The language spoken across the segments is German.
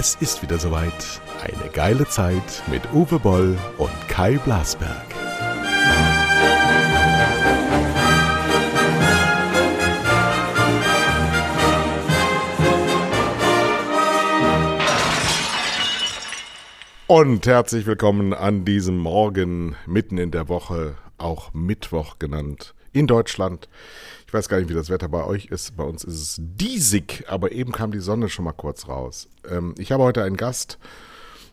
Es ist wieder soweit. Eine geile Zeit mit Uwe Boll und Kai Blasberg. Und herzlich willkommen an diesem Morgen mitten in der Woche, auch Mittwoch genannt, in Deutschland. Ich weiß gar nicht, wie das Wetter bei euch ist. Bei uns ist es diesig, aber eben kam die Sonne schon mal kurz raus. Ähm, ich habe heute einen Gast.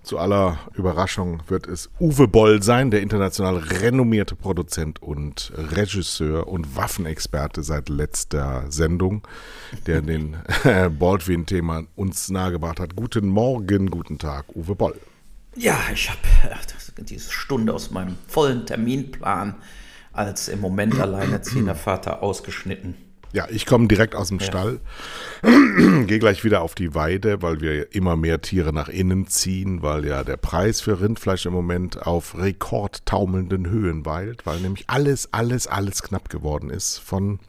Zu aller Überraschung wird es Uwe Boll sein, der international renommierte Produzent und Regisseur und Waffenexperte seit letzter Sendung, der den Baldwin-Thema uns nahegebracht hat. Guten Morgen, guten Tag, Uwe Boll. Ja, ich habe diese Stunde aus meinem vollen Terminplan als im Moment alleinerziehender Vater ausgeschnitten. Ja, ich komme direkt aus dem ja. Stall, gehe gleich wieder auf die Weide, weil wir immer mehr Tiere nach innen ziehen, weil ja der Preis für Rindfleisch im Moment auf rekordtaumelnden Höhen weilt, weil nämlich alles, alles, alles knapp geworden ist. Von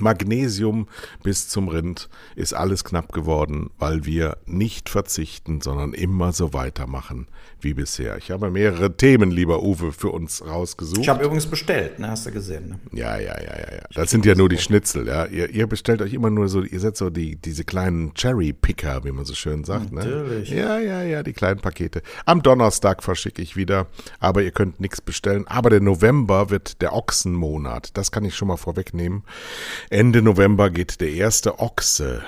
Magnesium bis zum Rind ist alles knapp geworden, weil wir nicht verzichten, sondern immer so weitermachen wie bisher. Ich habe mehrere Themen, lieber Uwe, für uns rausgesucht. Ich habe übrigens bestellt, ne? hast du gesehen. Ne? Ja, ja, ja, ja, ja. Das sind ja nur die Schnitzel, ja. Ihr, ihr, bestellt euch immer nur so, ihr seid so die, diese kleinen Cherry-Picker, wie man so schön sagt. Ne? Natürlich. Ne? Ja, ja, ja, die kleinen Pakete. Am Donnerstag verschicke ich wieder, aber ihr könnt nichts bestellen. Aber der November wird der Ochsenmonat. Das kann ich schon mal vorwegnehmen. Ende November geht der erste Ochse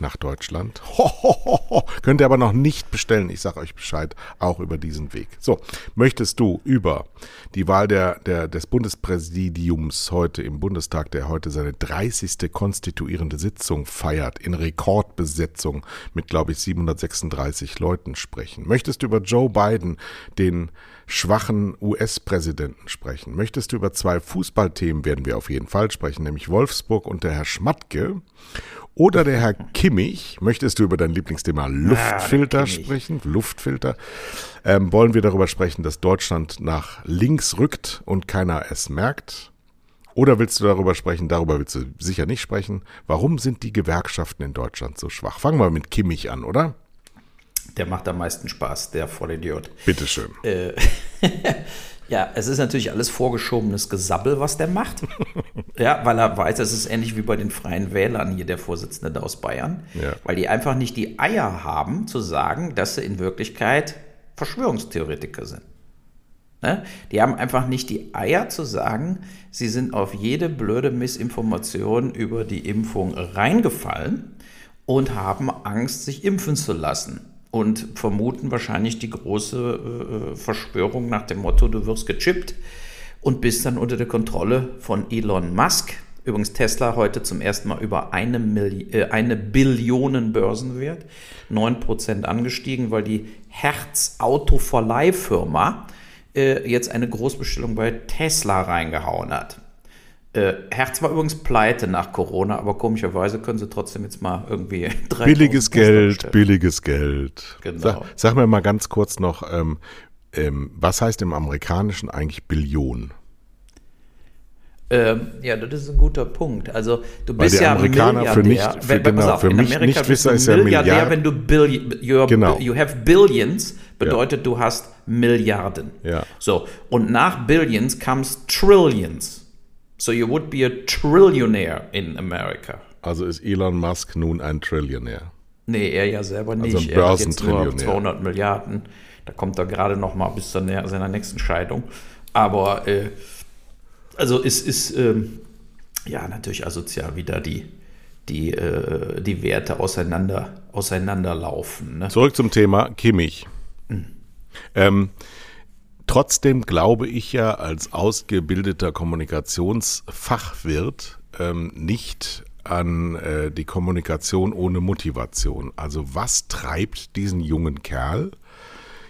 nach Deutschland. Ho, ho, ho, Könnt ihr aber noch nicht bestellen. Ich sage euch Bescheid, auch über diesen Weg. So, möchtest du über die Wahl der, der, des Bundespräsidiums heute im Bundestag, der heute seine 30. konstituierende Sitzung feiert, in Rekordbesetzung mit, glaube ich, 736 Leuten sprechen? Möchtest du über Joe Biden, den schwachen US-Präsidenten sprechen? Möchtest du über zwei Fußballthemen, werden wir auf jeden Fall sprechen, nämlich Wolfsburg und der Herr Schmatke? Oder der Herr Kimmich, möchtest du über dein Lieblingsthema Luftfilter ah, sprechen? Luftfilter. Ähm, wollen wir darüber sprechen, dass Deutschland nach links rückt und keiner es merkt? Oder willst du darüber sprechen? Darüber willst du sicher nicht sprechen. Warum sind die Gewerkschaften in Deutschland so schwach? Fangen wir mit Kimmich an, oder? Der macht am meisten Spaß, der Vollidiot. Bitteschön. Äh, Ja, es ist natürlich alles vorgeschobenes Gesabbel, was der macht. ja, weil er weiß, es ist ähnlich wie bei den Freien Wählern hier, der Vorsitzende aus Bayern. Ja. Weil die einfach nicht die Eier haben, zu sagen, dass sie in Wirklichkeit Verschwörungstheoretiker sind. Ne? Die haben einfach nicht die Eier zu sagen, sie sind auf jede blöde Missinformation über die Impfung reingefallen und haben Angst, sich impfen zu lassen und vermuten wahrscheinlich die große äh, Verschwörung nach dem Motto, du wirst gechippt und bist dann unter der Kontrolle von Elon Musk. Übrigens Tesla heute zum ersten Mal über eine, Milli äh, eine Billionen Börsenwert, 9% angestiegen, weil die Herz-Autoverleihfirma äh, jetzt eine Großbestellung bei Tesla reingehauen hat. Äh, Herz war übrigens pleite nach Corona, aber komischerweise können sie trotzdem jetzt mal irgendwie drei Billiges Geld, billiges Geld. Genau. Sag, sag, mir mal ganz kurz noch, ähm, ähm, was heißt im Amerikanischen eigentlich Billion? Ähm, ja, das ist ein guter Punkt. Also du bist Weil ja Amerikaner Milliardär. für nicht, für, genau, auf, für mich Amerika Nichtwisser ist ja Milliardär, wenn du Billi genau. you have Billions bedeutet, ja. du hast Milliarden. Ja. So und nach Billions comes Trillions. So you would be a trillionaire in America. Also ist Elon Musk nun ein Trillionär? Nee, er ja selber nicht. Also ein Börsentrillionär. 200 Milliarden. Da kommt er gerade noch mal bis zu seiner nächsten Scheidung. Aber äh, also es ist ähm, ja natürlich asozial, wie da die, die, äh, die Werte auseinander, auseinanderlaufen. Ne? Zurück zum Thema Kimmich. Mhm. Ähm, Trotzdem glaube ich ja als ausgebildeter Kommunikationsfachwirt ähm, nicht an äh, die Kommunikation ohne Motivation. Also was treibt diesen jungen Kerl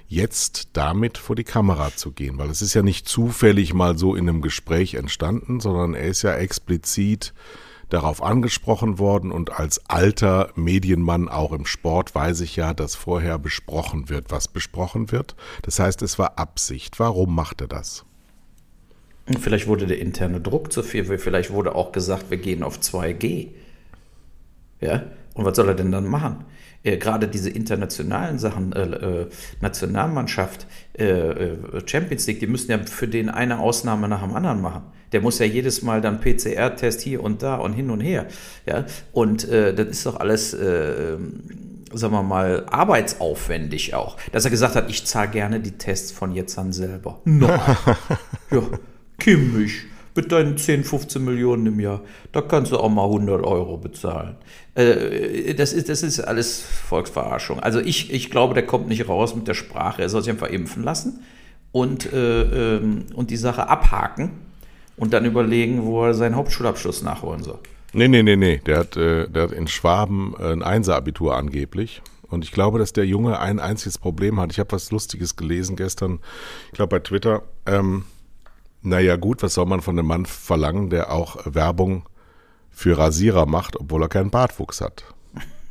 jetzt damit vor die Kamera zu gehen? Weil es ist ja nicht zufällig mal so in einem Gespräch entstanden, sondern er ist ja explizit darauf angesprochen worden und als alter Medienmann auch im Sport weiß ich ja, dass vorher besprochen wird, was besprochen wird. Das heißt, es war Absicht. Warum macht er das? Vielleicht wurde der interne Druck zu viel, vielleicht wurde auch gesagt, wir gehen auf 2G. Ja, Und was soll er denn dann machen? Äh, Gerade diese internationalen Sachen, äh, äh Nationalmannschaft, äh, Champions League, die müssen ja für den eine Ausnahme nach dem anderen machen. Der muss ja jedes Mal dann PCR-Test hier und da und hin und her. Ja? Und das ist doch alles, sagen wir mal, arbeitsaufwendig auch. Dass er gesagt hat, ich zahle gerne die Tests von jetzt an selber. Nein. ja, kimmig mit deinen 10, 15 Millionen im Jahr, da kannst du auch mal 100 Euro bezahlen. Äh, das, ist, das ist alles Volksverarschung. Also ich, ich glaube, der kommt nicht raus mit der Sprache. Er soll sich einfach impfen lassen und, äh, ähm, und die Sache abhaken und dann überlegen, wo er seinen Hauptschulabschluss nachholen soll. Nee, nee, nee, nee. Der hat, äh, der hat in Schwaben äh, ein Einser-Abitur angeblich. Und ich glaube, dass der Junge ein einziges Problem hat. Ich habe was Lustiges gelesen gestern, ich glaube bei Twitter. Ähm, naja, gut, was soll man von einem Mann verlangen, der auch Werbung für Rasierer macht, obwohl er keinen Bartwuchs hat?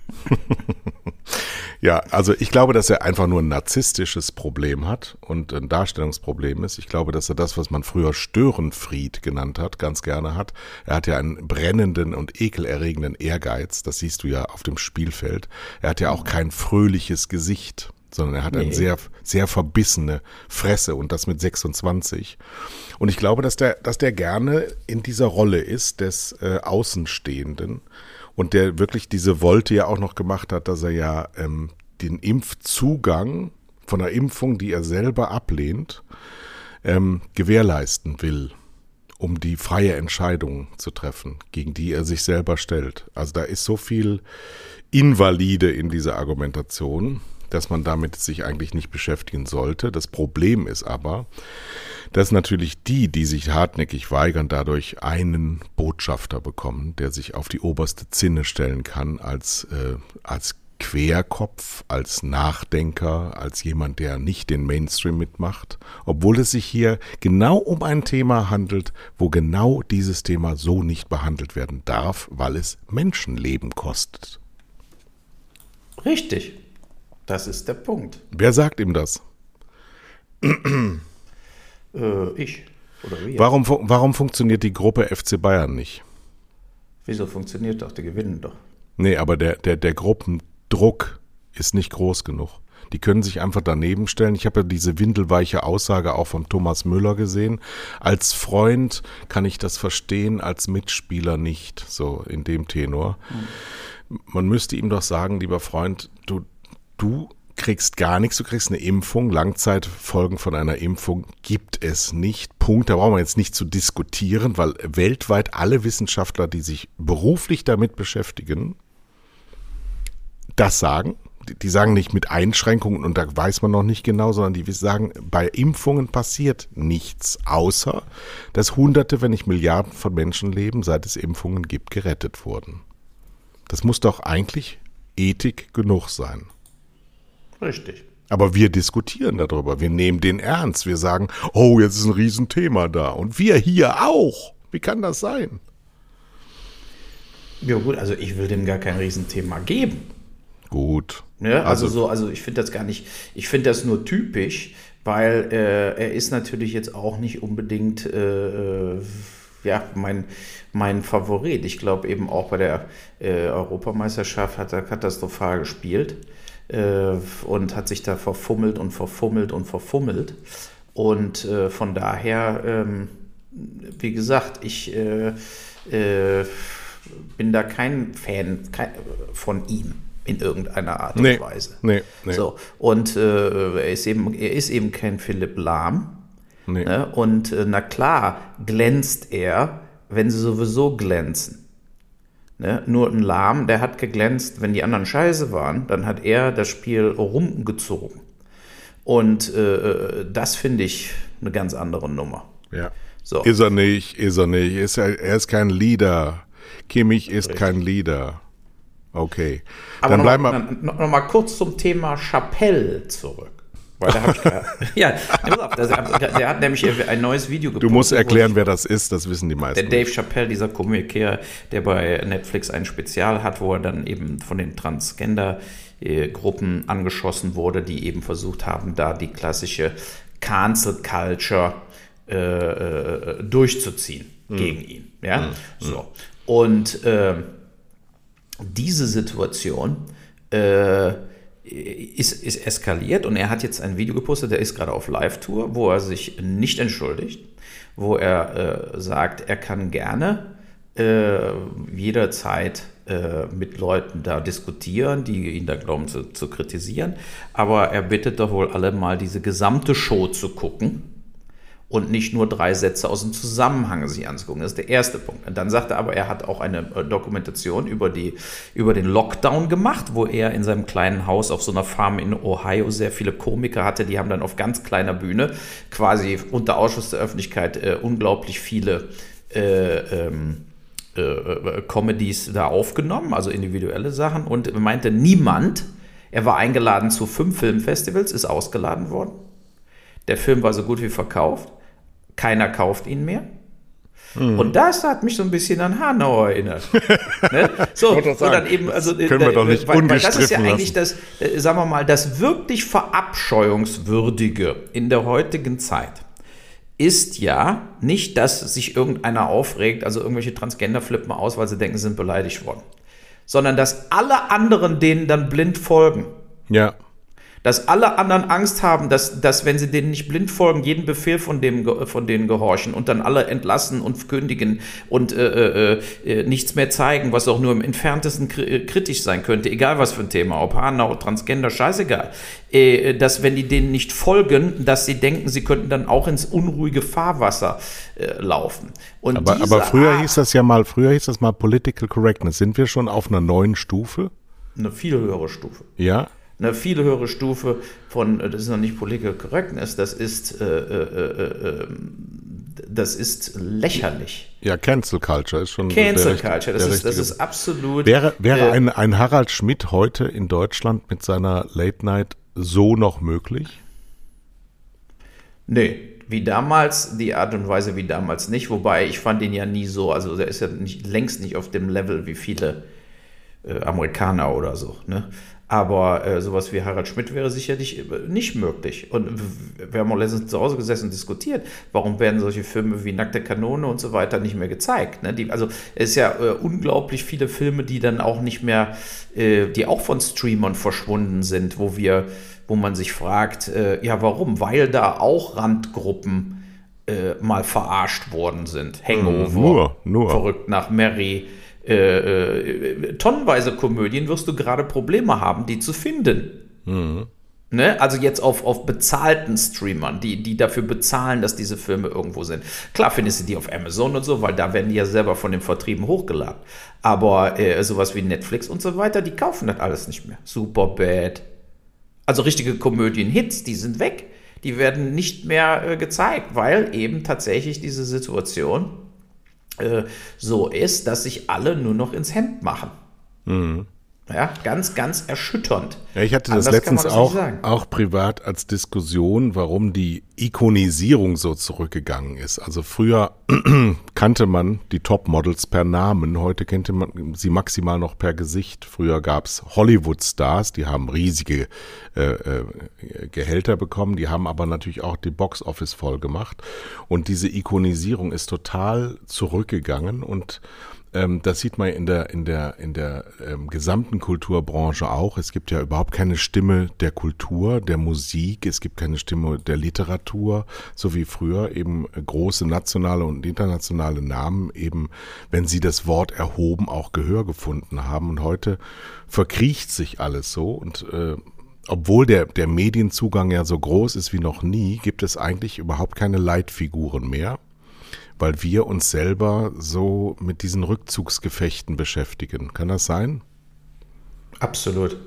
ja, also ich glaube, dass er einfach nur ein narzisstisches Problem hat und ein Darstellungsproblem ist. Ich glaube, dass er das, was man früher Störenfried genannt hat, ganz gerne hat. Er hat ja einen brennenden und ekelerregenden Ehrgeiz. Das siehst du ja auf dem Spielfeld. Er hat ja auch kein fröhliches Gesicht sondern er hat nee. eine sehr, sehr verbissene Fresse und das mit 26. Und ich glaube, dass der, dass der gerne in dieser Rolle ist des äh, Außenstehenden und der wirklich diese Wolte ja auch noch gemacht hat, dass er ja ähm, den Impfzugang von einer Impfung, die er selber ablehnt, ähm, gewährleisten will, um die freie Entscheidung zu treffen, gegen die er sich selber stellt. Also da ist so viel Invalide in dieser Argumentation dass man damit sich eigentlich nicht beschäftigen sollte. Das Problem ist aber, dass natürlich die, die sich hartnäckig weigern, dadurch einen Botschafter bekommen, der sich auf die oberste Zinne stellen kann als, äh, als Querkopf, als Nachdenker, als jemand, der nicht den Mainstream mitmacht, obwohl es sich hier genau um ein Thema handelt, wo genau dieses Thema so nicht behandelt werden darf, weil es Menschenleben kostet. Richtig. Das ist der Punkt. Wer sagt ihm das? äh, ich. Oder wir. Warum, warum funktioniert die Gruppe FC Bayern nicht? Wieso funktioniert doch? Die gewinnen doch. Nee, aber der, der, der Gruppendruck ist nicht groß genug. Die können sich einfach daneben stellen. Ich habe ja diese windelweiche Aussage auch von Thomas Müller gesehen. Als Freund kann ich das verstehen, als Mitspieler nicht, so in dem Tenor. Mhm. Man müsste ihm doch sagen, lieber Freund, du, du kriegst gar nichts, du kriegst eine Impfung. Langzeitfolgen von einer Impfung gibt es nicht. Punkt. Da brauchen wir jetzt nicht zu diskutieren, weil weltweit alle Wissenschaftler, die sich beruflich damit beschäftigen, das sagen. Die sagen nicht mit Einschränkungen und da weiß man noch nicht genau, sondern die sagen, bei Impfungen passiert nichts, außer dass Hunderte, wenn nicht Milliarden von Menschenleben, seit es Impfungen gibt, gerettet wurden. Das muss doch eigentlich Ethik genug sein. Richtig. Aber wir diskutieren darüber. Wir nehmen den ernst. Wir sagen, oh, jetzt ist ein Riesenthema da. Und wir hier auch. Wie kann das sein? Ja gut, also ich will dem gar kein Riesenthema geben. Gut. Ja, also, also so, also ich finde das gar nicht, ich finde das nur typisch, weil äh, er ist natürlich jetzt auch nicht unbedingt äh, äh ja, mein, mein Favorit. Ich glaube eben auch bei der äh, Europameisterschaft hat er katastrophal gespielt äh, und hat sich da verfummelt und verfummelt und verfummelt. Und äh, von daher, ähm, wie gesagt, ich äh, äh bin da kein Fan von ihm in irgendeiner Art und nee, Weise. Nee, nee. So, und äh, er, ist eben, er ist eben kein Philipp Lahm. Nee. Ne? Und äh, na klar glänzt er, wenn sie sowieso glänzen. Ne? Nur ein Lahm, der hat geglänzt, wenn die anderen scheiße waren, dann hat er das Spiel rumgezogen. Und äh, äh, das finde ich eine ganz andere Nummer. Ja. So. Ist er nicht, ist er nicht. Ist er, er ist kein Leader. Kimmich ist Richtig. kein Leader. Okay. Aber dann noch bleiben wir. Noch, noch mal kurz zum Thema Chapelle zurück. Weil da ich ja, der hat nämlich ein neues Video gepostet. Du musst erklären, wer das ist, das wissen die meisten. Der Dave Chappelle, dieser Komiker, der bei Netflix ein Spezial hat, wo er dann eben von den Transgender-Gruppen angeschossen wurde, die eben versucht haben, da die klassische Cancel Culture äh, äh, durchzuziehen mhm. gegen ihn. Ja, mhm. so. Und äh, diese Situation äh, ist, ist eskaliert und er hat jetzt ein Video gepostet, der ist gerade auf Live-Tour, wo er sich nicht entschuldigt, wo er äh, sagt, er kann gerne äh, jederzeit äh, mit Leuten da diskutieren, die ihn da glauben zu, zu kritisieren, aber er bittet doch wohl alle mal diese gesamte Show zu gucken und nicht nur drei Sätze aus dem Zusammenhang sich anzugucken. Das ist der erste Punkt. Und dann sagt er aber, er hat auch eine äh, Dokumentation über, die, über den Lockdown gemacht, wo er in seinem kleinen Haus auf so einer Farm in Ohio sehr viele Komiker hatte. Die haben dann auf ganz kleiner Bühne quasi unter Ausschuss der Öffentlichkeit äh, unglaublich viele äh, ähm, äh, äh Comedies da aufgenommen, also individuelle Sachen. Und meinte, niemand, er war eingeladen zu fünf Filmfestivals, ist ausgeladen worden. Der Film war so gut wie verkauft keiner kauft ihn mehr. Hm. Und das hat mich so ein bisschen an Hanau erinnert. ne? So, dann eben, also können wir doch nicht weil, weil das ist ja eigentlich das, äh, sagen wir mal, das wirklich verabscheuungswürdige in der heutigen Zeit ist ja nicht, dass sich irgendeiner aufregt, also irgendwelche Transgender flippen aus, weil sie denken, sie sind beleidigt worden, sondern dass alle anderen denen dann blind folgen. Ja dass alle anderen Angst haben, dass, dass wenn sie denen nicht blind folgen, jeden Befehl von, dem, von denen gehorchen und dann alle entlassen und kündigen und äh, äh, äh, nichts mehr zeigen, was auch nur im entferntesten äh, kritisch sein könnte, egal was für ein Thema, ob Hanau, Transgender, scheißegal, äh, dass wenn die denen nicht folgen, dass sie denken, sie könnten dann auch ins unruhige Fahrwasser äh, laufen. Und aber, aber früher Art, hieß das ja mal, früher hieß das mal Political Correctness. Sind wir schon auf einer neuen Stufe? Eine viel höhere Stufe. Ja, eine viel höhere Stufe von, äh, das ist noch nicht Political Correctness, das ist, äh, äh, äh, ähm, das ist lächerlich. Ja, Cancel Culture ist schon. Cancel der, Culture, das, ist, das ist absolut. Wäre, wäre äh, ein, ein Harald Schmidt heute in Deutschland mit seiner Late Night so noch möglich? Nee, wie damals, die Art und Weise wie damals nicht, wobei ich fand ihn ja nie so, also der ist ja nicht, längst nicht auf dem Level wie viele äh, Amerikaner oder so. Ne? Aber äh, sowas wie Harald Schmidt wäre sicherlich äh, nicht möglich. Und wir haben auch letztens zu Hause gesessen und diskutiert, warum werden solche Filme wie Nackte Kanone und so weiter nicht mehr gezeigt. Ne? Die, also es ist ja äh, unglaublich viele Filme, die dann auch nicht mehr, äh, die auch von Streamern verschwunden sind, wo wir, wo man sich fragt, äh, ja warum? Weil da auch Randgruppen äh, mal verarscht worden sind. Hangover, nur, nur. verrückt nach Mary äh, äh, tonnenweise Komödien wirst du gerade Probleme haben, die zu finden. Mhm. Ne? Also jetzt auf, auf bezahlten Streamern, die, die dafür bezahlen, dass diese Filme irgendwo sind. Klar findest du die auf Amazon und so, weil da werden die ja selber von den Vertrieben hochgeladen. Aber äh, sowas wie Netflix und so weiter, die kaufen das alles nicht mehr. Super bad. Also richtige Komödien-Hits, die sind weg. Die werden nicht mehr äh, gezeigt, weil eben tatsächlich diese Situation so ist, dass sich alle nur noch ins Hemd machen. Mhm. Ja, ganz, ganz erschütternd. Ja, ich hatte das Anders letztens das auch, auch privat als Diskussion, warum die Ikonisierung so zurückgegangen ist. Also früher kannte man die Topmodels per Namen, heute kennt man sie maximal noch per Gesicht. Früher gab's Hollywood-Stars, die haben riesige äh, äh, Gehälter bekommen, die haben aber natürlich auch die Box-Office voll gemacht. Und diese Ikonisierung ist total zurückgegangen und ähm, das sieht man in der, in der, in der ähm, gesamten Kulturbranche auch. Es gibt ja überhaupt keine Stimme der Kultur, der Musik, es gibt keine Stimme der Literatur, so wie früher eben große nationale und internationale Namen eben, wenn sie das Wort erhoben, auch Gehör gefunden haben. Und heute verkriecht sich alles so und äh, obwohl der, der Medienzugang ja so groß ist wie noch nie, gibt es eigentlich überhaupt keine Leitfiguren mehr weil wir uns selber so mit diesen Rückzugsgefechten beschäftigen. Kann das sein? Absolut.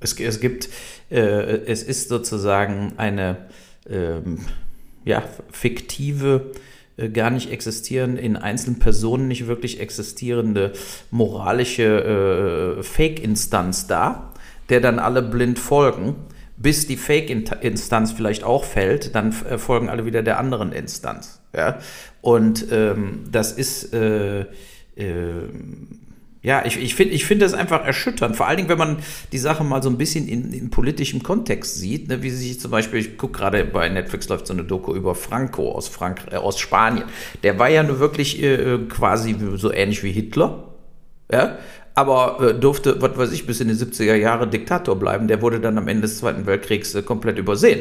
Es, es gibt, äh, es ist sozusagen eine ähm, ja, fiktive, äh, gar nicht existierende, in einzelnen Personen nicht wirklich existierende moralische äh, Fake-Instanz da, der dann alle blind folgen bis die Fake-Instanz vielleicht auch fällt, dann äh, folgen alle wieder der anderen Instanz. Ja? Und ähm, das ist, äh, äh, ja, ich, ich finde ich find das einfach erschütternd. Vor allen Dingen, wenn man die Sache mal so ein bisschen in, in politischem Kontext sieht, ne, wie sich zum Beispiel, ich gucke gerade bei Netflix läuft so eine Doku über Franco aus, Frank äh, aus Spanien. Der war ja nur wirklich äh, quasi so ähnlich wie Hitler. Ja? Aber äh, durfte, was weiß ich, bis in die 70er Jahre Diktator bleiben. Der wurde dann am Ende des Zweiten Weltkriegs äh, komplett übersehen.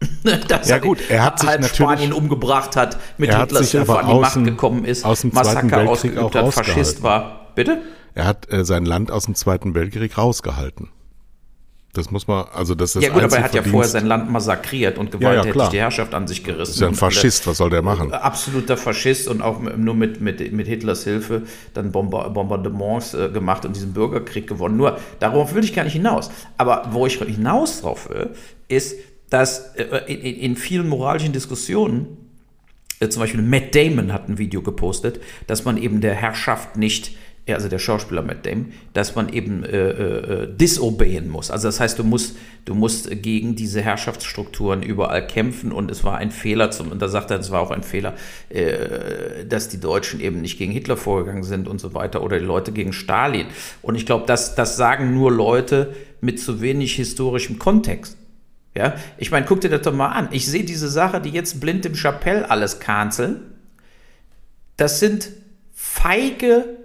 Dass ja gut, er hat sich halt Spanien umgebracht hat, mit Hitlers Hilfe an die Macht gekommen ist, aus dem Massaker ausgeübt hat, Faschist war. Bitte? Er hat äh, sein Land aus dem Zweiten Weltkrieg rausgehalten. Das muss man, also das ist Ja gut, aber er hat ja vorher sein Land massakriert und gewalttätig ja, ja, die Herrschaft an sich gerissen. Ist ja ein Faschist, was soll der machen? Absoluter Faschist und auch nur mit, mit, mit Hitlers Hilfe dann Bombardements äh, gemacht und diesen Bürgerkrieg gewonnen. Nur, darauf will ich gar nicht hinaus. Aber wo ich hinaus drauf will, ist, dass äh, in, in vielen moralischen Diskussionen, äh, zum Beispiel Matt Damon hat ein Video gepostet, dass man eben der Herrschaft nicht ja, also der Schauspieler Matt Damon, dass man eben äh, äh, disobeyen muss. Also das heißt, du musst, du musst gegen diese Herrschaftsstrukturen überall kämpfen und es war ein Fehler, zum, und da sagt er, es war auch ein Fehler, äh, dass die Deutschen eben nicht gegen Hitler vorgegangen sind und so weiter oder die Leute gegen Stalin. Und ich glaube, das, das sagen nur Leute mit zu wenig historischem Kontext. Ja, ich meine, guck dir das doch mal an. Ich sehe diese Sache, die jetzt blind im Chapelle alles canceln. Das sind feige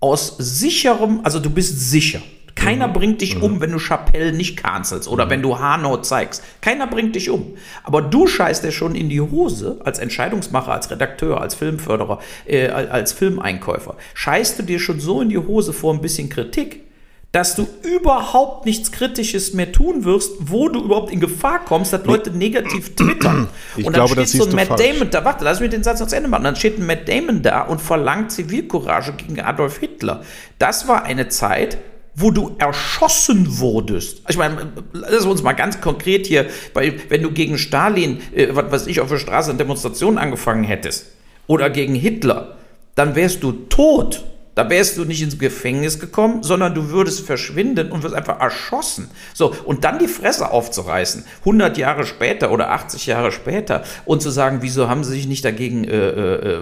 aus sicherem, also du bist sicher. Keiner mhm. bringt dich mhm. um, wenn du Chapelle nicht cancelst oder mhm. wenn du Hanau zeigst. Keiner bringt dich um. Aber du scheißt dir schon in die Hose als Entscheidungsmacher, als Redakteur, als Filmförderer, äh, als Filmeinkäufer. Scheißt du dir schon so in die Hose vor ein bisschen Kritik, dass du überhaupt nichts Kritisches mehr tun wirst, wo du überhaupt in Gefahr kommst, dass Leute negativ twittern. Ich und dann glaube, steht so ein Matt falsch. Damon da, warte, lass mich den Satz noch zu Ende machen. Dann steht ein Matt Damon da und verlangt Zivilcourage gegen Adolf Hitler. Das war eine Zeit, wo du erschossen wurdest. Ich meine, lass uns mal ganz konkret hier, weil wenn du gegen Stalin, äh, was weiß ich, auf der Straße eine Demonstration angefangen hättest oder gegen Hitler, dann wärst du tot. Da wärst du nicht ins Gefängnis gekommen, sondern du würdest verschwinden und wirst einfach erschossen. So, und dann die Fresse aufzureißen, 100 Jahre später oder 80 Jahre später, und zu sagen, wieso haben sie sich nicht dagegen äh, äh,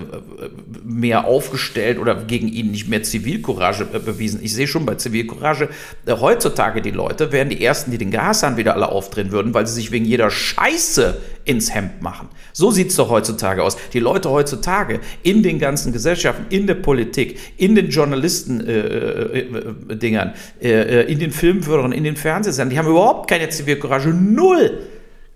mehr aufgestellt oder gegen ihn nicht mehr Zivilcourage äh, bewiesen. Ich sehe schon bei Zivilcourage, äh, heutzutage die Leute wären die Ersten, die den Gashahn wieder alle aufdrehen würden, weil sie sich wegen jeder Scheiße ins Hemd machen. So sieht es doch heutzutage aus. Die Leute heutzutage in den ganzen Gesellschaften, in der Politik, in den Journalisten-Dingern, äh, äh, äh, in den Filmförderern, in den Fernsehsendern, die haben überhaupt keine Zivilcourage. Null.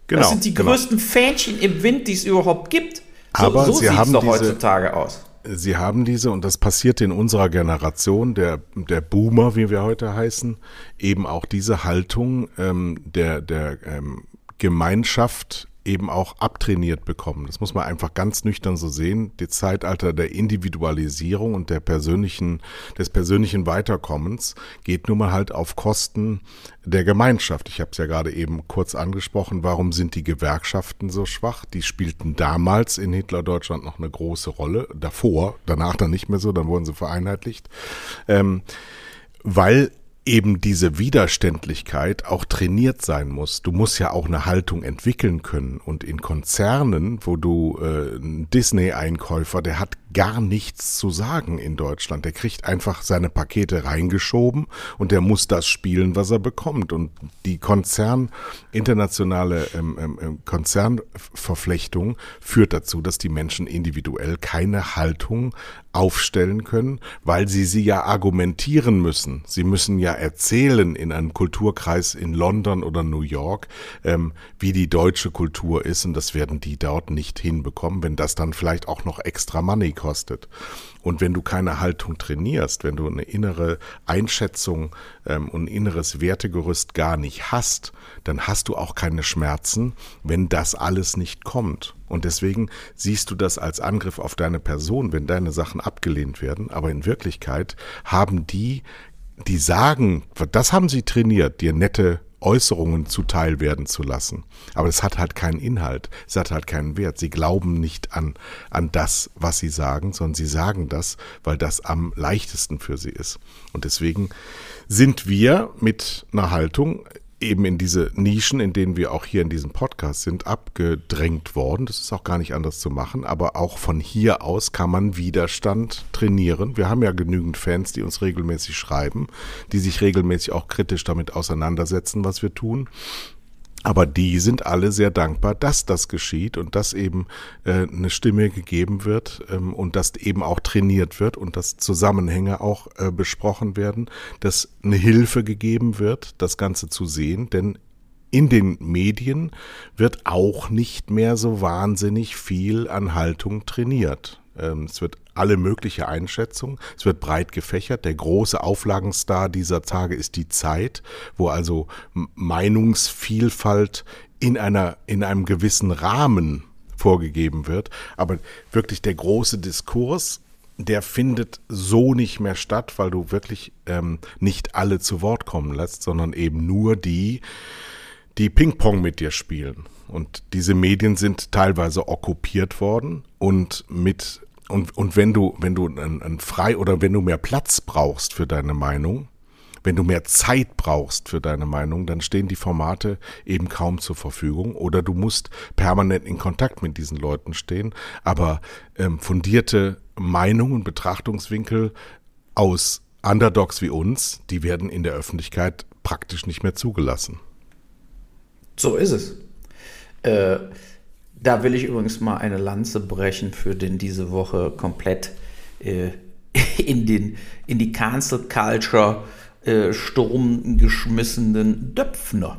Genau, das sind die genau. größten Fähnchen im Wind, die es überhaupt gibt. So, Aber so sie haben doch diese, heutzutage aus. Sie haben diese, und das passiert in unserer Generation, der, der Boomer, wie wir heute heißen, eben auch diese Haltung ähm, der, der ähm, Gemeinschaft eben auch abtrainiert bekommen. Das muss man einfach ganz nüchtern so sehen. Die Zeitalter der Individualisierung und der persönlichen, des persönlichen Weiterkommens geht nun mal halt auf Kosten der Gemeinschaft. Ich habe es ja gerade eben kurz angesprochen. Warum sind die Gewerkschaften so schwach? Die spielten damals in Hitler-Deutschland noch eine große Rolle. Davor, danach dann nicht mehr so, dann wurden sie vereinheitlicht. Ähm, weil eben diese Widerständlichkeit auch trainiert sein muss. Du musst ja auch eine Haltung entwickeln können. Und in Konzernen, wo du äh, ein Disney-Einkäufer, der hat gar nichts zu sagen in Deutschland. Der kriegt einfach seine Pakete reingeschoben und der muss das spielen, was er bekommt. Und die Konzern, internationale ähm, ähm, ähm Konzernverflechtung führt dazu, dass die Menschen individuell keine Haltung aufstellen können, weil sie sie ja argumentieren müssen. Sie müssen ja erzählen in einem Kulturkreis in London oder New York, ähm, wie die deutsche Kultur ist und das werden die dort nicht hinbekommen, wenn das dann vielleicht auch noch extra Money kostet. Und wenn du keine Haltung trainierst, wenn du eine innere Einschätzung ähm, und ein inneres Wertegerüst gar nicht hast, dann hast du auch keine Schmerzen, wenn das alles nicht kommt. Und deswegen siehst du das als Angriff auf deine Person, wenn deine Sachen abgelehnt werden. Aber in Wirklichkeit haben die, die sagen, das haben sie trainiert, dir nette Äußerungen zuteil werden zu lassen. Aber es hat halt keinen Inhalt, es hat halt keinen Wert. Sie glauben nicht an, an das, was sie sagen, sondern sie sagen das, weil das am leichtesten für sie ist. Und deswegen sind wir mit einer Haltung eben in diese Nischen, in denen wir auch hier in diesem Podcast sind, abgedrängt worden. Das ist auch gar nicht anders zu machen. Aber auch von hier aus kann man Widerstand trainieren. Wir haben ja genügend Fans, die uns regelmäßig schreiben, die sich regelmäßig auch kritisch damit auseinandersetzen, was wir tun. Aber die sind alle sehr dankbar, dass das geschieht und dass eben äh, eine Stimme gegeben wird ähm, und dass eben auch trainiert wird und dass Zusammenhänge auch äh, besprochen werden, dass eine Hilfe gegeben wird, das Ganze zu sehen. Denn in den Medien wird auch nicht mehr so wahnsinnig viel an Haltung trainiert. Ähm, es wird alle mögliche Einschätzungen. Es wird breit gefächert. Der große Auflagenstar dieser Tage ist die Zeit, wo also Meinungsvielfalt in einer, in einem gewissen Rahmen vorgegeben wird. Aber wirklich der große Diskurs, der findet so nicht mehr statt, weil du wirklich ähm, nicht alle zu Wort kommen lässt, sondern eben nur die, die Ping-Pong mit dir spielen. Und diese Medien sind teilweise okkupiert worden und mit und, und wenn du, wenn du ein, ein frei oder wenn du mehr Platz brauchst für deine Meinung, wenn du mehr Zeit brauchst für deine Meinung, dann stehen die Formate eben kaum zur Verfügung oder du musst permanent in Kontakt mit diesen Leuten stehen. Aber ähm, fundierte Meinungen, Betrachtungswinkel aus Underdogs wie uns, die werden in der Öffentlichkeit praktisch nicht mehr zugelassen. So ist es. Äh, da will ich übrigens mal eine Lanze brechen für den diese Woche komplett äh, in, den, in die Cancel Culture äh, Sturm geschmissenen Döpfner.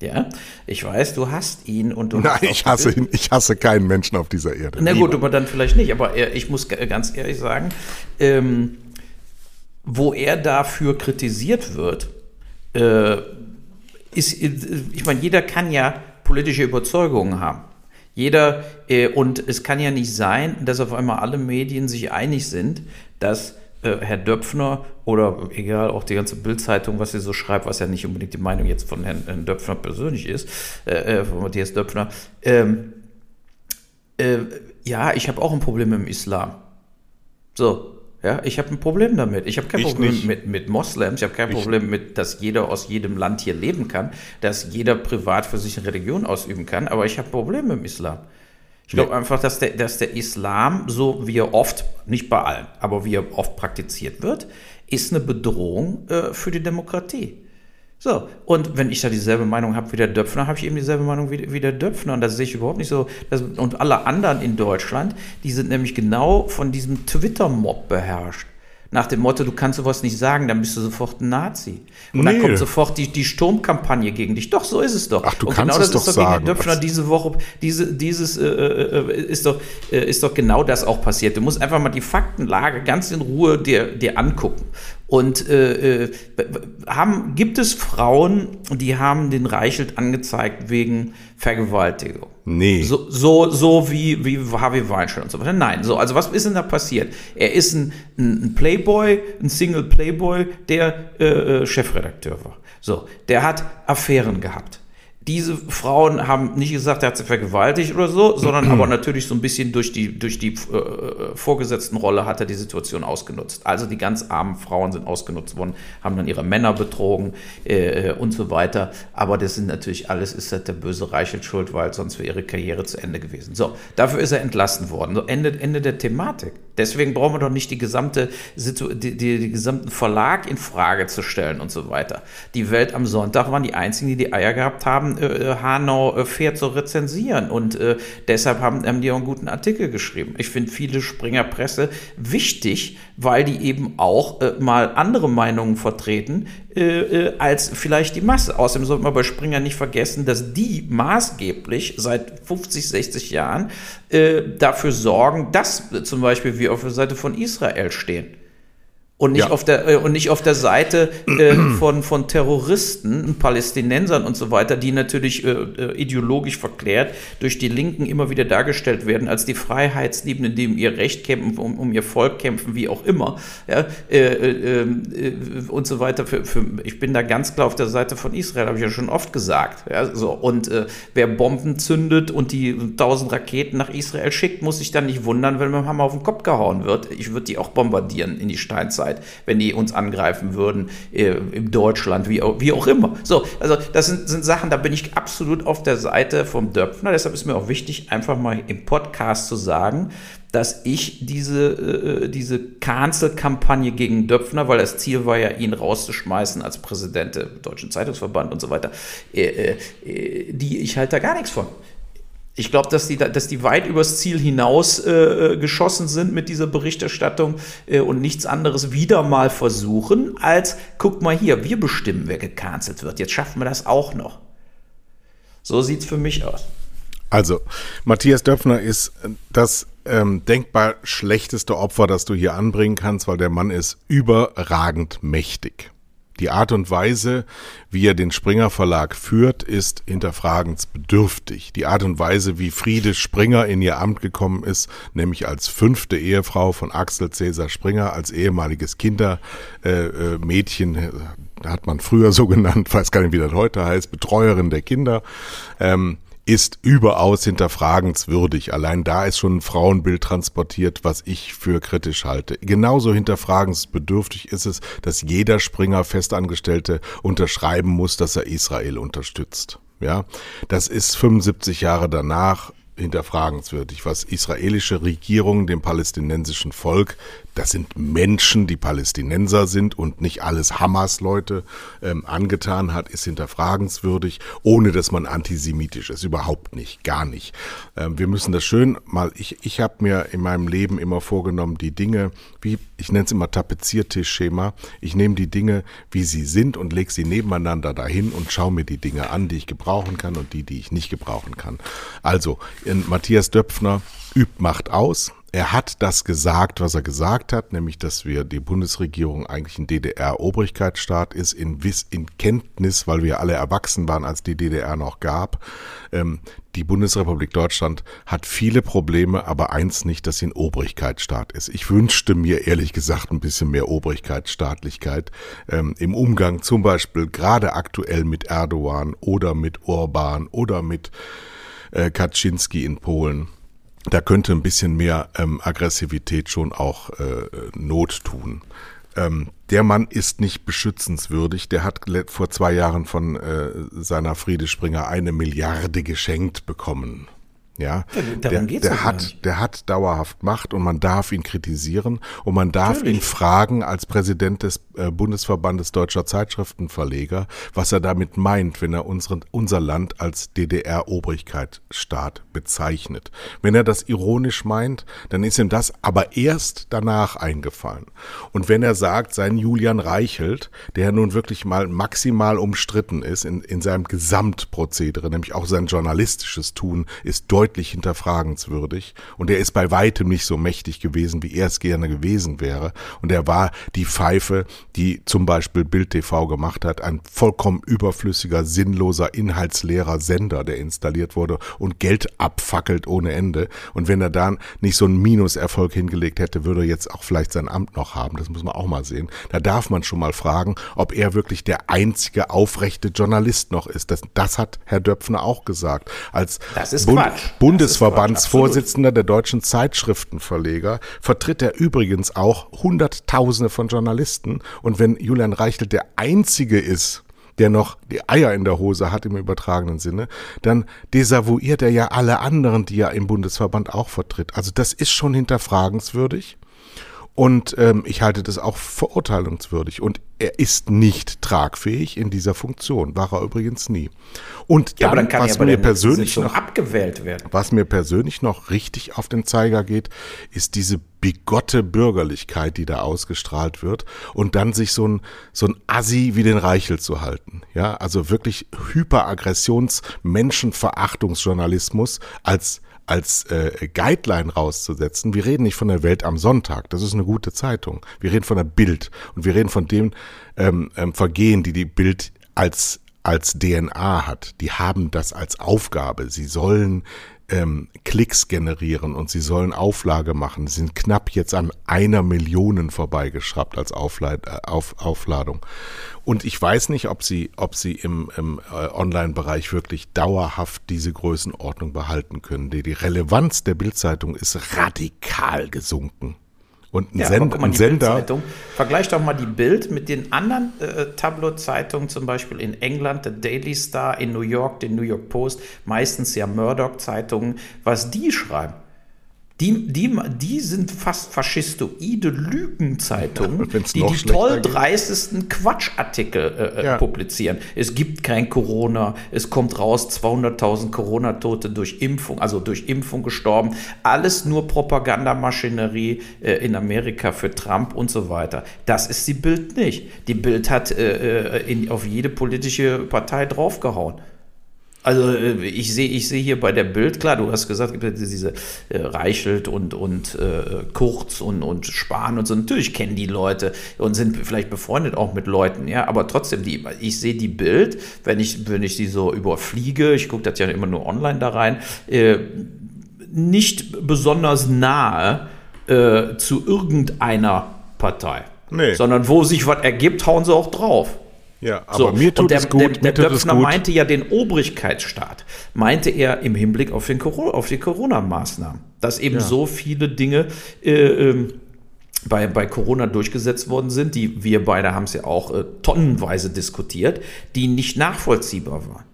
Ja, ich weiß, du hast ihn und du Nein, ich hasse ihn. Ich hasse keinen Menschen auf dieser Erde. Na gut, aber dann vielleicht nicht. Aber er, ich muss ganz ehrlich sagen, ähm, wo er dafür kritisiert wird, äh, ist, ich meine, jeder kann ja politische Überzeugungen haben. Jeder, äh, und es kann ja nicht sein, dass auf einmal alle Medien sich einig sind, dass äh, Herr Döpfner oder egal, auch die ganze Bildzeitung, was sie so schreibt, was ja nicht unbedingt die Meinung jetzt von Herrn, Herrn Döpfner persönlich ist, äh, äh von Matthias Döpfner, ähm, äh, ja, ich habe auch ein Problem mit dem Islam. So, ja, ich habe ein Problem damit. Ich habe kein ich Problem mit, mit Moslems. Ich habe kein ich Problem mit, dass jeder aus jedem Land hier leben kann, dass jeder privat für sich eine Religion ausüben kann. Aber ich habe Probleme mit dem Islam. Ich glaube nee. einfach, dass der, dass der Islam, so wie er oft, nicht bei allen, aber wie er oft praktiziert wird, ist eine Bedrohung äh, für die Demokratie. So, und wenn ich da dieselbe Meinung habe wie der Döpfner, habe ich eben dieselbe Meinung wie, wie der Döpfner. Und das sehe ich überhaupt nicht so. Das, und alle anderen in Deutschland, die sind nämlich genau von diesem Twitter-Mob beherrscht nach dem Motto, du kannst sowas nicht sagen, dann bist du sofort ein Nazi. Und nee. dann kommt sofort die, die Sturmkampagne gegen dich. Doch, so ist es doch. Ach, du und kannst genau es doch sagen. Döpfner diese Woche, diese, dieses äh, äh, ist, doch, äh, ist doch genau das auch passiert. Du musst einfach mal die Faktenlage ganz in Ruhe dir, dir angucken. Und äh, äh haben, gibt es Frauen, die haben den Reichelt angezeigt wegen Vergewaltigung? Nee. So, so, so wie, wie Harvey Weinstein und so weiter. Nein, so, also was ist denn da passiert? Er ist ein, ein Playboy, ein Single Playboy, der äh, äh Chefredakteur war. So, der hat Affären gehabt diese Frauen haben nicht gesagt, er hat sie vergewaltigt oder so, sondern aber natürlich so ein bisschen durch die, durch die äh, äh, vorgesetzten Rolle hat er die Situation ausgenutzt. Also die ganz armen Frauen sind ausgenutzt worden, haben dann ihre Männer betrogen äh und so weiter. Aber das sind natürlich alles, ist halt der böse Reichelt schuld, weil sonst wäre ihre Karriere zu Ende gewesen. So, dafür ist er entlassen worden. So, Ende, Ende der Thematik. Deswegen brauchen wir doch nicht die gesamte Situ die, die, die gesamten Verlag in Frage zu stellen und so weiter. Die Welt am Sonntag waren die einzigen, die die Eier gehabt haben, äh, äh Hanau äh, fair zu rezensieren und äh, deshalb haben, haben die auch einen guten Artikel geschrieben. Ich finde viele Springer Presse wichtig, weil die eben auch äh, mal andere Meinungen vertreten äh, äh, als vielleicht die Masse. Außerdem sollte man bei Springer nicht vergessen, dass die maßgeblich seit 50, 60 Jahren äh, dafür sorgen, dass zum Beispiel wir auf der Seite von Israel stehen und nicht, ja. auf, der, äh, und nicht auf der Seite äh, von, von Terroristen, Palästinensern und so weiter, die natürlich äh, äh, ideologisch verklärt durch die Linken immer wieder dargestellt werden als die Freiheitsliebenden, die um ihr Recht kämpfen, um, um ihr Volk kämpfen, wie auch immer. Ja, äh, äh, äh und so weiter. Für, für, ich bin da ganz klar auf der Seite von Israel, habe ich ja schon oft gesagt. Ja, so. Und wer Bomben zündet und die tausend Raketen nach Israel schickt, muss sich dann nicht wundern, wenn man Hammer auf den Kopf gehauen wird. Ich würde die auch bombardieren in die Steinzeit jederzeit, wenn die uns angreifen würden, äh, in Deutschland, wie, wie auch immer. So, also das sind, sind Sachen, da bin ich absolut auf der Seite vom Döpfner. Deshalb ist mir auch wichtig, einfach mal im Podcast zu sagen, dass ich diese, äh, diese Cancel-Kampagne gegen Döpfner, weil das Ziel war ja, ihn rauszuschmeißen als Präsident des Deutschen Zeitungsverband und so weiter, äh, äh, die ich halte da gar nichts von. Ich glaube, dass die, dass die weit übers Ziel hinaus äh, geschossen sind mit dieser Berichterstattung äh, und nichts anderes wieder mal versuchen, als guck mal hier, wir bestimmen, wer gecancelt wird. Jetzt schaffen wir das auch noch. So sieht es für mich aus. Also, Matthias Döpfner ist das ähm, denkbar schlechteste Opfer, das du hier anbringen kannst, weil der Mann ist überragend mächtig. Die Art und Weise, wie er den Springer Verlag führt, ist hinterfragensbedürftig. Die Art und Weise, wie Friede Springer in ihr Amt gekommen ist, nämlich als fünfte Ehefrau von Axel Cäsar Springer, als ehemaliges Kindermädchen, äh, äh, hat man früher so genannt, weiß gar nicht, wie das heute heißt, Betreuerin der Kinder. Ähm, ist überaus hinterfragenswürdig. Allein da ist schon ein Frauenbild transportiert, was ich für kritisch halte. Genauso hinterfragensbedürftig ist es, dass jeder Springer Festangestellte unterschreiben muss, dass er Israel unterstützt. Ja, das ist 75 Jahre danach hinterfragenswürdig, was israelische Regierung dem palästinensischen Volk das sind Menschen, die Palästinenser sind und nicht alles Hamas-Leute ähm, angetan hat, ist hinterfragenswürdig, ohne dass man antisemitisch ist. Überhaupt nicht, gar nicht. Ähm, wir müssen das schön mal, ich, ich habe mir in meinem Leben immer vorgenommen, die Dinge, wie, ich nenne es immer Tapeziertischschema, ich nehme die Dinge, wie sie sind und lege sie nebeneinander dahin und schaue mir die Dinge an, die ich gebrauchen kann und die, die ich nicht gebrauchen kann. Also, Matthias Döpfner übt Macht aus, er hat das gesagt, was er gesagt hat, nämlich, dass wir die Bundesregierung eigentlich ein DDR-Obrigkeitsstaat ist, in, Wiss, in Kenntnis, weil wir alle erwachsen waren, als die DDR noch gab. Ähm, die Bundesrepublik Deutschland hat viele Probleme, aber eins nicht, dass sie ein Obrigkeitsstaat ist. Ich wünschte mir ehrlich gesagt ein bisschen mehr Obrigkeitsstaatlichkeit ähm, im Umgang zum Beispiel gerade aktuell mit Erdogan oder mit Orban oder mit äh, Kaczynski in Polen da könnte ein bisschen mehr ähm, Aggressivität schon auch äh, Not tun. Ähm, der Mann ist nicht beschützenswürdig. Der hat vor zwei Jahren von äh, seiner Friede Springer eine Milliarde geschenkt bekommen. Ja, der, der hat, der hat dauerhaft Macht und man darf ihn kritisieren und man darf Natürlich. ihn fragen als Präsident des äh, Bundesverbandes deutscher Zeitschriftenverleger, was er damit meint, wenn er unseren, unser Land als DDR-Obrigkeitsstaat bezeichnet. Wenn er das ironisch meint, dann ist ihm das aber erst danach eingefallen. Und wenn er sagt, sein Julian Reichelt, der nun wirklich mal maximal umstritten ist in, in seinem Gesamtprozedere, nämlich auch sein journalistisches Tun, ist deutlich deutlich hinterfragenswürdig und er ist bei weitem nicht so mächtig gewesen, wie er es gerne gewesen wäre. Und er war die Pfeife, die zum Beispiel Bild TV gemacht hat, ein vollkommen überflüssiger, sinnloser, inhaltsleerer Sender, der installiert wurde und Geld abfackelt ohne Ende. Und wenn er da nicht so einen Minuserfolg hingelegt hätte, würde er jetzt auch vielleicht sein Amt noch haben. Das muss man auch mal sehen. Da darf man schon mal fragen, ob er wirklich der einzige aufrechte Journalist noch ist. Das, das hat Herr Döpfner auch gesagt. Als das ist Bund, Quatsch. Bundesverbandsvorsitzender der deutschen Zeitschriftenverleger, vertritt er übrigens auch Hunderttausende von Journalisten. Und wenn Julian Reichel der Einzige ist, der noch die Eier in der Hose hat im übertragenen Sinne, dann desavouiert er ja alle anderen, die er im Bundesverband auch vertritt. Also das ist schon hinterfragenswürdig. Und ähm, ich halte das auch verurteilungswürdig. Und er ist nicht tragfähig in dieser Funktion. War er übrigens nie. Und dann, ja, dann was mir persönlich noch abgewählt werden. Was mir persönlich noch richtig auf den Zeiger geht, ist diese bigotte Bürgerlichkeit, die da ausgestrahlt wird und dann sich so ein so ein Assi wie den Reichel zu halten. Ja, also wirklich Hyperaggressions Menschenverachtungsjournalismus als als äh, Guideline rauszusetzen. Wir reden nicht von der Welt am Sonntag, das ist eine gute Zeitung. Wir reden von der Bild und wir reden von dem ähm, ähm, Vergehen, die die Bild als als DNA hat. Die haben das als Aufgabe. Sie sollen ähm, Klicks generieren und sie sollen Auflage machen. Sie sind knapp jetzt an einer Million vorbeigeschraubt als Auflad äh, Auf Aufladung. Und ich weiß nicht, ob sie, ob sie im, im äh, Online-Bereich wirklich dauerhaft diese Größenordnung behalten können. Die Relevanz der Bildzeitung ist radikal gesunken. Und ein, ja, Send, ein Sender. Vergleich doch mal die Bild mit den anderen äh, Tabloid-Zeitungen, zum Beispiel in England, der Daily Star, in New York, den New York Post, meistens ja Murdoch-Zeitungen, was die schreiben. Die, die, die sind fast faschistoide Lügenzeitungen, die die toll dreistesten Quatschartikel äh, äh, ja. publizieren. Es gibt kein Corona, es kommt raus 200.000 Corona-Tote durch Impfung, also durch Impfung gestorben. Alles nur Propagandamaschinerie äh, in Amerika für Trump und so weiter. Das ist die Bild nicht. Die Bild hat äh, äh in, auf jede politische Partei draufgehauen. Also äh, ich sehe ich sehe hier bei der Bild, klar, du hast gesagt, diese äh, Reichelt und, und äh, Kurz und, und Spahn und so, natürlich kennen die Leute und sind vielleicht befreundet auch mit Leuten, ja, aber trotzdem, die, ich sehe die Bild, wenn ich, wenn ich sie so überfliege, ich gucke das ja immer nur online da rein, äh, nicht besonders nahe äh, zu irgendeiner Partei. Nee. Sondern wo sich was ergibt, hauen sie auch drauf. Ja, aber so, mir tut der, es gut. Der, der Döpfner meinte ja den Obrigkeitsstaat, meinte er im Hinblick auf, den, auf die Corona-Maßnahmen, dass eben ja. so viele Dinge äh, ähm, bei, bei Corona durchgesetzt worden sind, die wir beide haben es ja auch äh, tonnenweise diskutiert, die nicht nachvollziehbar waren.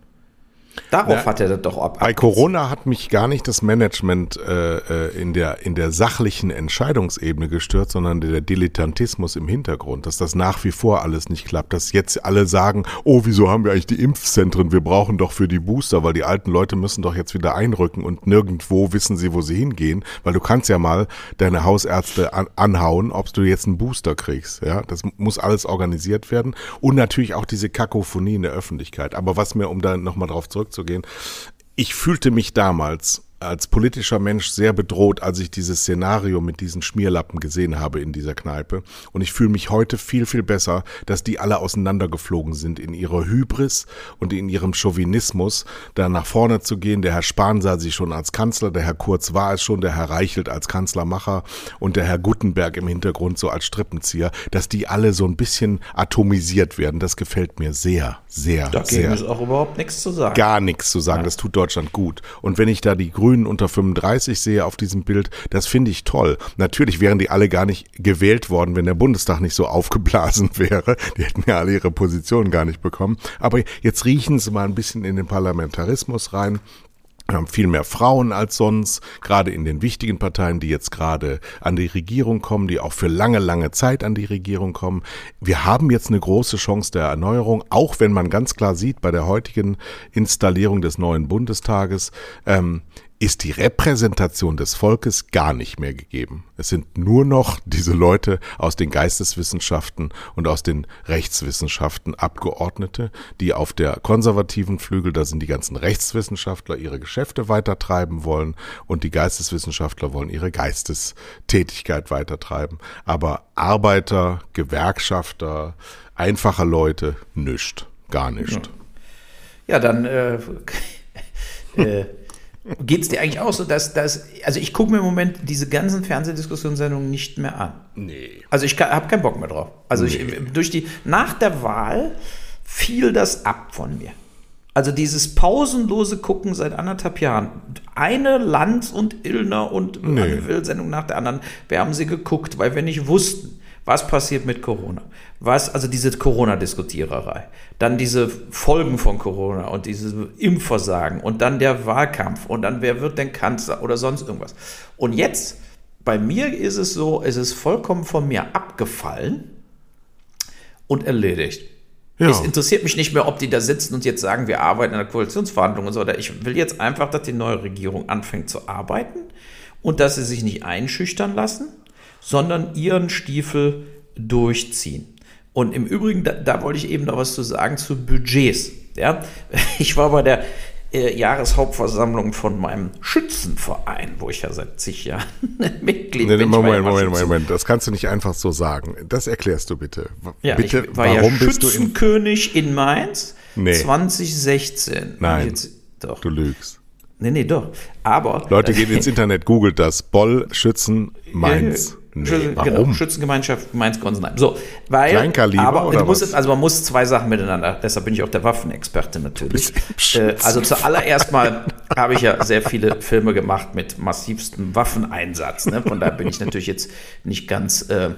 Darauf ja, hat er das doch ab. Bei Corona hat mich gar nicht das Management äh, äh, in, der, in der sachlichen Entscheidungsebene gestört, sondern der Dilettantismus im Hintergrund, dass das nach wie vor alles nicht klappt, dass jetzt alle sagen, oh, wieso haben wir eigentlich die Impfzentren? Wir brauchen doch für die Booster, weil die alten Leute müssen doch jetzt wieder einrücken und nirgendwo wissen sie, wo sie hingehen, weil du kannst ja mal deine Hausärzte an, anhauen, ob du jetzt einen Booster kriegst. Ja, das muss alles organisiert werden und natürlich auch diese Kakophonie in der Öffentlichkeit. Aber was mir, um da nochmal drauf zurück zurückzugehen. Ich fühlte mich damals als politischer Mensch sehr bedroht, als ich dieses Szenario mit diesen Schmierlappen gesehen habe in dieser Kneipe. Und ich fühle mich heute viel, viel besser, dass die alle auseinandergeflogen sind in ihrer Hybris und in ihrem Chauvinismus, da nach vorne zu gehen. Der Herr Spahn sah sich schon als Kanzler, der Herr Kurz war es schon, der Herr Reichelt als Kanzlermacher und der Herr Guttenberg im Hintergrund so als Strippenzieher, dass die alle so ein bisschen atomisiert werden. Das gefällt mir sehr, sehr, da sehr. Da ist auch überhaupt nichts zu sagen. Gar nichts zu sagen. Ja. Das tut Deutschland gut. Und wenn ich da die Grünen unter 35 sehe auf diesem Bild, das finde ich toll. Natürlich wären die alle gar nicht gewählt worden, wenn der Bundestag nicht so aufgeblasen wäre. Die hätten ja alle ihre Positionen gar nicht bekommen. Aber jetzt riechen sie mal ein bisschen in den Parlamentarismus rein. Wir haben viel mehr Frauen als sonst, gerade in den wichtigen Parteien, die jetzt gerade an die Regierung kommen, die auch für lange, lange Zeit an die Regierung kommen. Wir haben jetzt eine große Chance der Erneuerung, auch wenn man ganz klar sieht bei der heutigen Installierung des neuen Bundestages, ähm, ist die Repräsentation des Volkes gar nicht mehr gegeben. Es sind nur noch diese Leute aus den Geisteswissenschaften und aus den Rechtswissenschaften Abgeordnete, die auf der konservativen Flügel, da sind die ganzen Rechtswissenschaftler, ihre Geschäfte weitertreiben wollen und die Geisteswissenschaftler wollen ihre Geistestätigkeit weitertreiben. Aber Arbeiter, Gewerkschafter, einfache Leute, nischt, gar nischt. Ja, ja dann äh, äh Geht es dir eigentlich auch so, dass, dass also ich gucke mir im Moment diese ganzen Fernsehdiskussionssendungen nicht mehr an. Nee. Also ich habe keinen Bock mehr drauf. Also nee. ich, durch die, nach der Wahl fiel das ab von mir. Also dieses pausenlose Gucken seit anderthalb Jahren. Eine Lanz und Illner und nee. eine Sendung nach der anderen. Wir haben sie geguckt, weil wir nicht wussten, was passiert mit Corona. Was, also diese Corona-Diskutiererei. Dann diese Folgen von Corona und dieses Impfversagen und dann der Wahlkampf und dann wer wird denn Kanzler oder sonst irgendwas. Und jetzt, bei mir ist es so, es ist vollkommen von mir abgefallen und erledigt. Ja. Es interessiert mich nicht mehr, ob die da sitzen und jetzt sagen, wir arbeiten in der Koalitionsverhandlung und so. Ich will jetzt einfach, dass die neue Regierung anfängt zu arbeiten und dass sie sich nicht einschüchtern lassen, sondern ihren Stiefel durchziehen. Und im Übrigen, da, da, wollte ich eben noch was zu sagen zu Budgets. Ja? Ich war bei der äh, Jahreshauptversammlung von meinem Schützenverein, wo ich ja seit zig Jahren Mitglied nee, bin. Moment, Moment, Moment, Moment, das kannst du nicht einfach so sagen. Das erklärst du bitte. Ja, bitte, ich war warum ja Schützenkönig in, in Mainz nee. 2016. Nein, jetzt, doch. du lügst. Nee, nee, doch. Aber. Leute, geht ins Internet, googelt das. Boll, Schützen, Mainz. Nee, genau, warum? Genau, Schützengemeinschaft Mainz-Gonsenheim. So, weil, Kleinkaliber aber oder musst, was? also man muss zwei Sachen miteinander, deshalb bin ich auch der Waffenexperte natürlich. Äh, also zuallererst mal habe ich ja sehr viele Filme gemacht mit massivstem Waffeneinsatz. Ne? Von daher bin ich natürlich jetzt nicht ganz äh,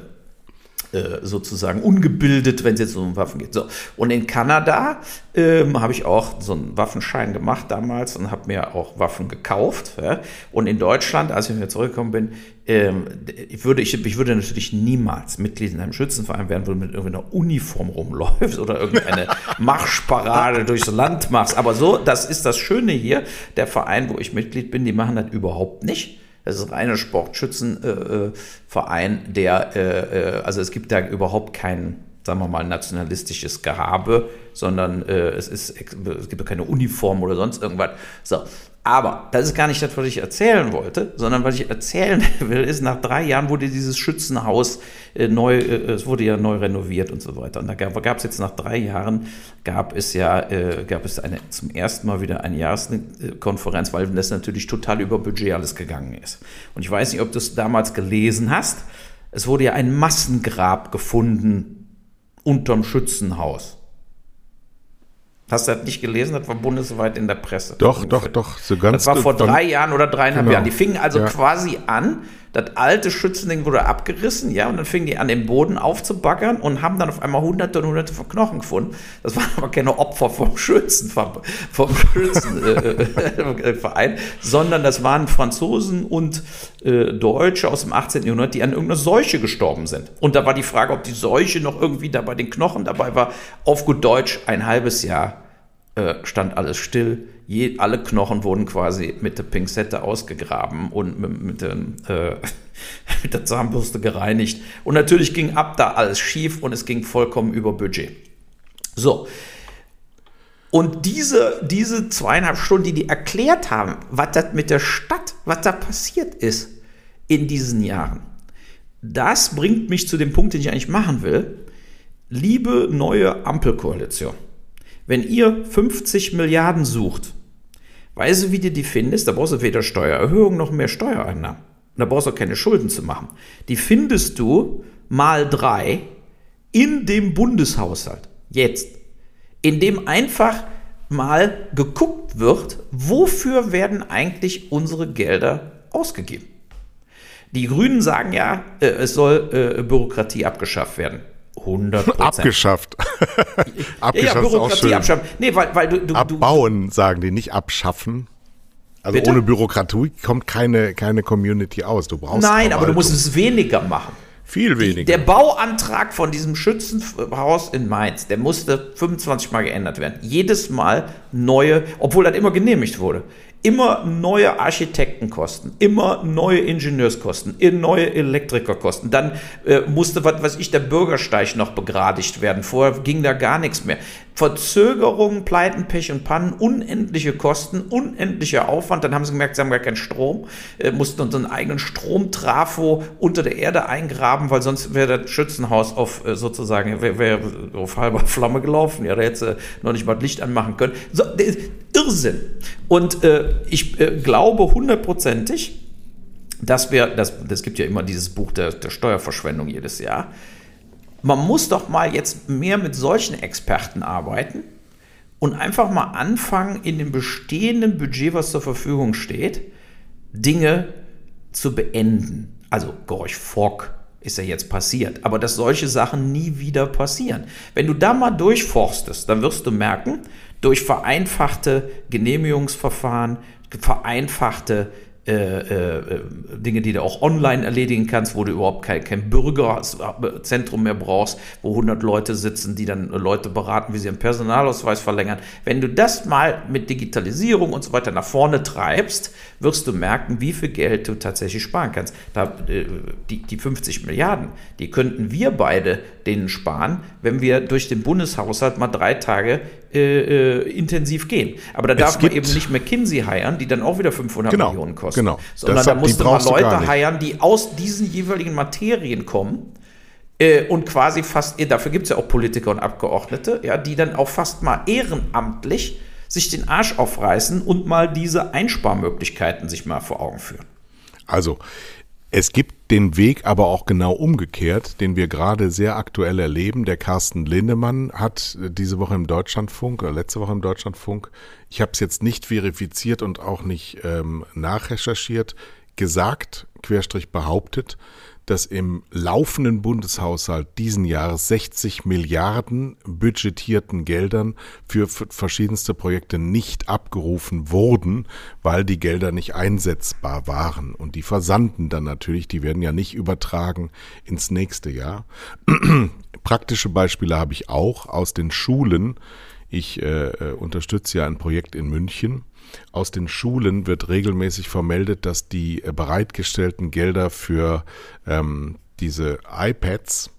sozusagen ungebildet, wenn es jetzt um Waffen geht. So. Und in Kanada ähm, habe ich auch so einen Waffenschein gemacht damals und habe mir auch Waffen gekauft. Ja? Und in Deutschland, als ich wieder zurückgekommen bin, ähm, ich, würde, ich, ich würde natürlich niemals Mitglied in einem Schützenverein werden, wo du mit irgendeiner Uniform rumläufst oder irgendeine Marschparade durchs Land machst. Aber so, das ist das Schöne hier. Der Verein, wo ich Mitglied bin, die machen das überhaupt nicht. Das ist ein reiner Sportschützenverein, äh, der, äh, äh, also es gibt da überhaupt kein, sagen wir mal, nationalistisches Gehabe, sondern äh, es, ist, es gibt keine Uniform oder sonst irgendwas. So, aber das ist gar nicht das, was ich erzählen wollte, sondern was ich erzählen will, ist, nach drei Jahren wurde dieses Schützenhaus äh, neu, äh, es wurde ja neu renoviert und so weiter. Und da gab es jetzt nach drei Jahren, gab es ja, äh, gab es eine, zum ersten Mal wieder eine Jahreskonferenz, weil das natürlich total über Budget alles gegangen ist. Und ich weiß nicht, ob du es damals gelesen hast. Es wurde ja ein Massengrab gefunden unterm Schützenhaus. Hast du das nicht gelesen? Das war bundesweit in der Presse. Doch, doch, doch. So ganz das war vor drei Jahren oder dreieinhalb genau. Jahren. Die fingen also ja. quasi an, das alte Schützending wurde abgerissen, ja, und dann fingen die an, den Boden aufzubaggern und haben dann auf einmal hunderte und hunderte von Knochen gefunden. Das waren aber keine Opfer vom Schützen, vom, vom Schützenverein, äh, sondern das waren Franzosen und äh, Deutsche aus dem 18. Jahrhundert, die an irgendeiner Seuche gestorben sind. Und da war die Frage, ob die Seuche noch irgendwie da bei den Knochen dabei war. Auf gut Deutsch, ein halbes Jahr äh, stand alles still je, alle Knochen wurden quasi mit der Pinzette ausgegraben und mit, mit, den, äh, mit der Zahnbürste gereinigt. Und natürlich ging ab da alles schief und es ging vollkommen über Budget. So. Und diese, diese zweieinhalb Stunden, die die erklärt haben, was das mit der Stadt, was da passiert ist in diesen Jahren, das bringt mich zu dem Punkt, den ich eigentlich machen will. Liebe neue Ampelkoalition, wenn ihr 50 Milliarden sucht, Weißt du, wie du die findest? Da brauchst du weder Steuererhöhung noch mehr Steuereinnahmen. da brauchst du auch keine Schulden zu machen. Die findest du mal drei in dem Bundeshaushalt. Jetzt. In dem einfach mal geguckt wird, wofür werden eigentlich unsere Gelder ausgegeben. Die Grünen sagen ja, äh, es soll äh, Bürokratie abgeschafft werden. 100 Abgeschafft. abgeschafft ja, Bürokratie abschaffen. Nee, weil, weil du, du, Abbauen, du, sagen die, nicht abschaffen. Also bitte? ohne Bürokratie kommt keine, keine Community aus. Du brauchst Nein, aber du musst es weniger machen. Viel weniger. der Bauantrag von diesem Schützenhaus in Mainz, der musste 25 Mal geändert werden. Jedes Mal neue, obwohl das immer genehmigt wurde immer neue Architektenkosten, immer neue Ingenieurskosten, neue Elektrikerkosten. Dann äh, musste, was weiß ich, der Bürgersteig noch begradigt werden. Vorher ging da gar nichts mehr. Verzögerungen, Pleiten, Pech und Pannen, unendliche Kosten, unendlicher Aufwand. Dann haben sie gemerkt, sie haben gar keinen Strom, äh, mussten unseren eigenen Stromtrafo unter der Erde eingraben, weil sonst wäre das Schützenhaus auf äh, sozusagen wär, wär auf halber Flamme gelaufen. Ja, da hätte sie noch nicht mal Licht anmachen können. So, Irrsinn. Und äh, ich äh, glaube hundertprozentig, dass wir, das, das gibt ja immer dieses Buch der, der Steuerverschwendung jedes Jahr, man muss doch mal jetzt mehr mit solchen Experten arbeiten und einfach mal anfangen, in dem bestehenden Budget, was zur Verfügung steht, Dinge zu beenden. Also Gorch Fock ist ja jetzt passiert, aber dass solche Sachen nie wieder passieren. Wenn du da mal durchforstest, dann wirst du merken, durch vereinfachte Genehmigungsverfahren, vereinfachte äh, äh, Dinge, die du auch online erledigen kannst, wo du überhaupt kein, kein Bürgerzentrum mehr brauchst, wo 100 Leute sitzen, die dann Leute beraten, wie sie ihren Personalausweis verlängern. Wenn du das mal mit Digitalisierung und so weiter nach vorne treibst, wirst du merken, wie viel Geld du tatsächlich sparen kannst. Da, äh, die, die 50 Milliarden, die könnten wir beide denen sparen, wenn wir durch den Bundeshaushalt mal drei Tage äh, äh, intensiv gehen. Aber da darf man eben nicht McKinsey heiern, die dann auch wieder 500 genau, Millionen kosten. Genau. Sondern da musste man Leute heiern, die aus diesen jeweiligen Materien kommen äh, und quasi fast, dafür gibt es ja auch Politiker und Abgeordnete, ja, die dann auch fast mal ehrenamtlich sich den Arsch aufreißen und mal diese Einsparmöglichkeiten sich mal vor Augen führen. Also, es gibt den Weg aber auch genau umgekehrt, den wir gerade sehr aktuell erleben. Der Carsten Lindemann hat diese Woche im Deutschlandfunk oder letzte Woche im Deutschlandfunk, ich habe es jetzt nicht verifiziert und auch nicht ähm, nachrecherchiert, gesagt, Querstrich behauptet, dass im laufenden Bundeshaushalt diesen Jahres 60 Milliarden budgetierten Geldern für verschiedenste Projekte nicht abgerufen wurden, weil die Gelder nicht einsetzbar waren. Und die versanden dann natürlich, die werden ja nicht übertragen ins nächste Jahr. Praktische Beispiele habe ich auch aus den Schulen. Ich äh, äh unterstütze ja ein Projekt in München aus den Schulen wird regelmäßig vermeldet, dass die äh, bereitgestellten Gelder für ähm, diese iPads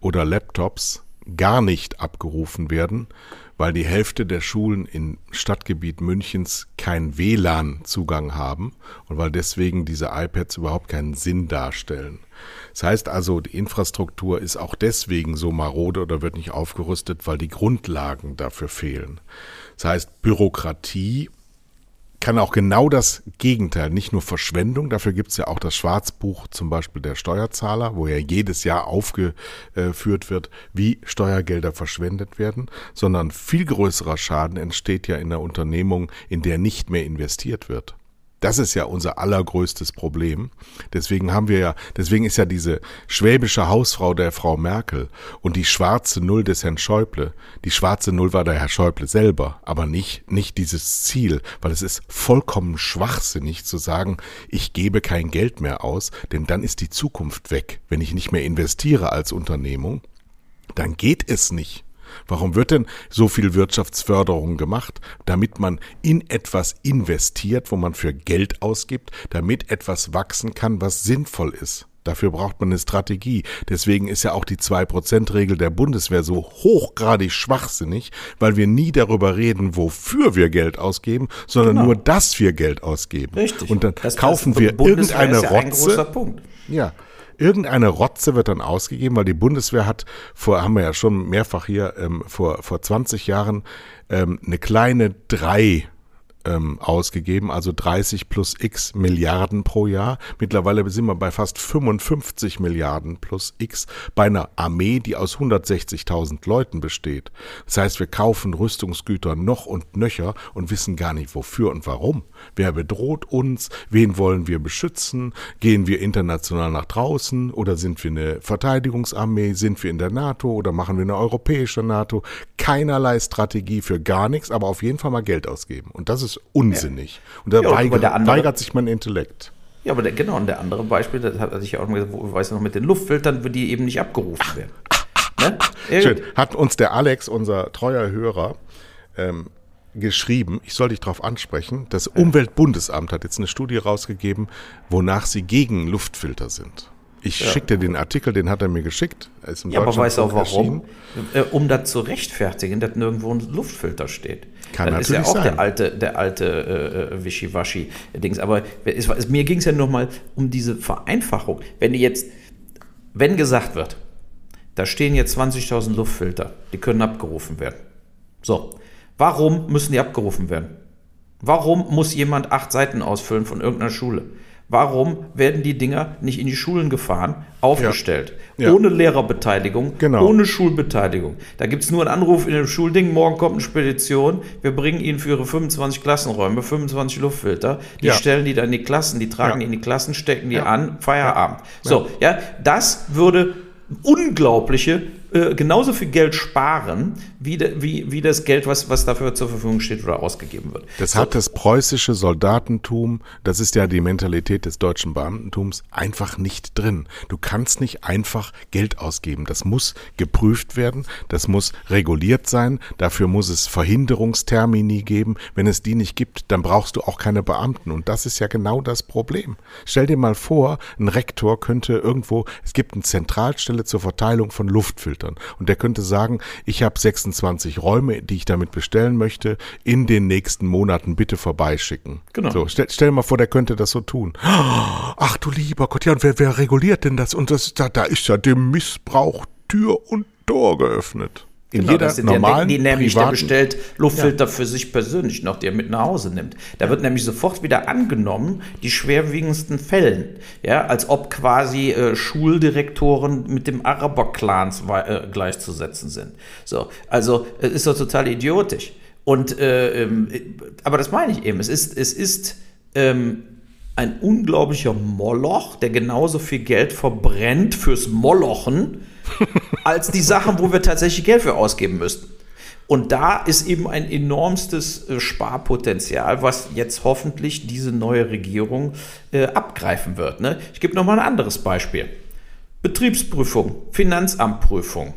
oder Laptops gar nicht abgerufen werden, weil die Hälfte der Schulen im Stadtgebiet Münchens keinen WLAN-Zugang haben und weil deswegen diese iPads überhaupt keinen Sinn darstellen. Das heißt also, die Infrastruktur ist auch deswegen so marode oder wird nicht aufgerüstet, weil die Grundlagen dafür fehlen. Das heißt, Bürokratie kann auch genau das Gegenteil, nicht nur Verschwendung, dafür gibt es ja auch das Schwarzbuch zum Beispiel der Steuerzahler, wo ja jedes Jahr aufgeführt wird, wie Steuergelder verschwendet werden, sondern viel größerer Schaden entsteht ja in der Unternehmung, in der nicht mehr investiert wird. Das ist ja unser allergrößtes Problem. Deswegen haben wir ja, deswegen ist ja diese schwäbische Hausfrau der Frau Merkel und die schwarze Null des Herrn Schäuble. Die schwarze Null war der Herr Schäuble selber, aber nicht, nicht dieses Ziel, weil es ist vollkommen schwachsinnig zu sagen, ich gebe kein Geld mehr aus, denn dann ist die Zukunft weg. Wenn ich nicht mehr investiere als Unternehmung, dann geht es nicht. Warum wird denn so viel Wirtschaftsförderung gemacht? Damit man in etwas investiert, wo man für Geld ausgibt, damit etwas wachsen kann, was sinnvoll ist. Dafür braucht man eine Strategie. Deswegen ist ja auch die 2%-Regel der Bundeswehr so hochgradig schwachsinnig, weil wir nie darüber reden, wofür wir Geld ausgeben, sondern genau. nur, dass wir Geld ausgeben. Richtig. Und dann das kaufen wir irgendeine Rotze. Ja, Irgendeine Rotze wird dann ausgegeben, weil die Bundeswehr hat vor, haben wir ja schon mehrfach hier, ähm, vor, vor 20 Jahren ähm, eine kleine drei ähm, ausgegeben, also 30 plus x Milliarden pro Jahr. Mittlerweile sind wir bei fast 55 Milliarden plus x bei einer Armee, die aus 160.000 Leuten besteht. Das heißt, wir kaufen Rüstungsgüter noch und nöcher und wissen gar nicht wofür und warum. Wer bedroht uns? Wen wollen wir beschützen? Gehen wir international nach draußen oder sind wir eine Verteidigungsarmee? Sind wir in der NATO oder machen wir eine europäische NATO? Keinerlei Strategie für gar nichts, aber auf jeden Fall mal Geld ausgeben. Und das ist unsinnig. Und da ja, weigert, andere, weigert, sich mein Intellekt. Ja, aber der, genau, und der andere Beispiel, das hatte ich ja auch gesagt, wo, weiß noch, mit den Luftfiltern, die eben nicht abgerufen werden. Ne? Schön. Hat uns der Alex, unser treuer Hörer, ähm, geschrieben, ich soll dich darauf ansprechen, das Umweltbundesamt hat jetzt eine Studie rausgegeben, wonach sie gegen Luftfilter sind. Ich ja. schickte den Artikel, den hat er mir geschickt. Ja, aber weißt du auch warum? Äh, um das zu rechtfertigen, dass nirgendwo ein Luftfilter steht. Kann das natürlich ist ja auch sein. der alte, der alte äh, äh Wischiwaschi-Dings. Aber es, es, mir ging es ja nochmal um diese Vereinfachung. Wenn jetzt, wenn gesagt wird, da stehen jetzt 20.000 Luftfilter, die können abgerufen werden. So, warum müssen die abgerufen werden? Warum muss jemand acht Seiten ausfüllen von irgendeiner Schule? Warum werden die Dinger nicht in die Schulen gefahren, aufgestellt? Ja. Ja. Ohne Lehrerbeteiligung, genau. ohne Schulbeteiligung. Da gibt es nur einen Anruf in dem Schulding, morgen kommt eine Spedition, wir bringen Ihnen für Ihre 25 Klassenräume 25 Luftfilter, die ja. stellen die dann in die Klassen, die tragen die in die Klassen, stecken die an, Feierabend. So, ja, das würde unglaubliche äh, genauso viel Geld sparen, wie, de, wie, wie das Geld, was, was dafür zur Verfügung steht oder ausgegeben wird. Das so. hat das preußische Soldatentum, das ist ja die Mentalität des deutschen Beamtentums, einfach nicht drin. Du kannst nicht einfach Geld ausgeben. Das muss geprüft werden, das muss reguliert sein, dafür muss es Verhinderungstermini geben. Wenn es die nicht gibt, dann brauchst du auch keine Beamten. Und das ist ja genau das Problem. Stell dir mal vor, ein Rektor könnte irgendwo, es gibt eine Zentralstelle zur Verteilung von Luftfiltern filtern. Und der könnte sagen, ich habe 26 Räume, die ich damit bestellen möchte, in den nächsten Monaten bitte vorbeischicken. Genau. So, stell, stell dir mal vor, der könnte das so tun. Ach du lieber Gott, ja, und wer, wer reguliert denn das? Und das, da, da ist ja dem Missbrauch Tür und Tor geöffnet. In genau, jeder normalen, die nämlich, privaten, der bestellt Luftfilter ja. für sich persönlich noch, die er mit nach Hause nimmt. Da ja. wird nämlich sofort wieder angenommen, die schwerwiegendsten Fällen. Ja, als ob quasi äh, Schuldirektoren mit dem Araber-Clans äh, gleichzusetzen sind. So, also es ist doch total idiotisch. Und äh, ähm, aber das meine ich eben. Es ist, es ist ähm, ein unglaublicher Moloch, der genauso viel Geld verbrennt fürs Molochen als die Sachen, wo wir tatsächlich Geld für ausgeben müssten. Und da ist eben ein enormstes äh, Sparpotenzial, was jetzt hoffentlich diese neue Regierung äh, abgreifen wird. Ne? Ich gebe nochmal ein anderes Beispiel. Betriebsprüfung, Finanzamtprüfung.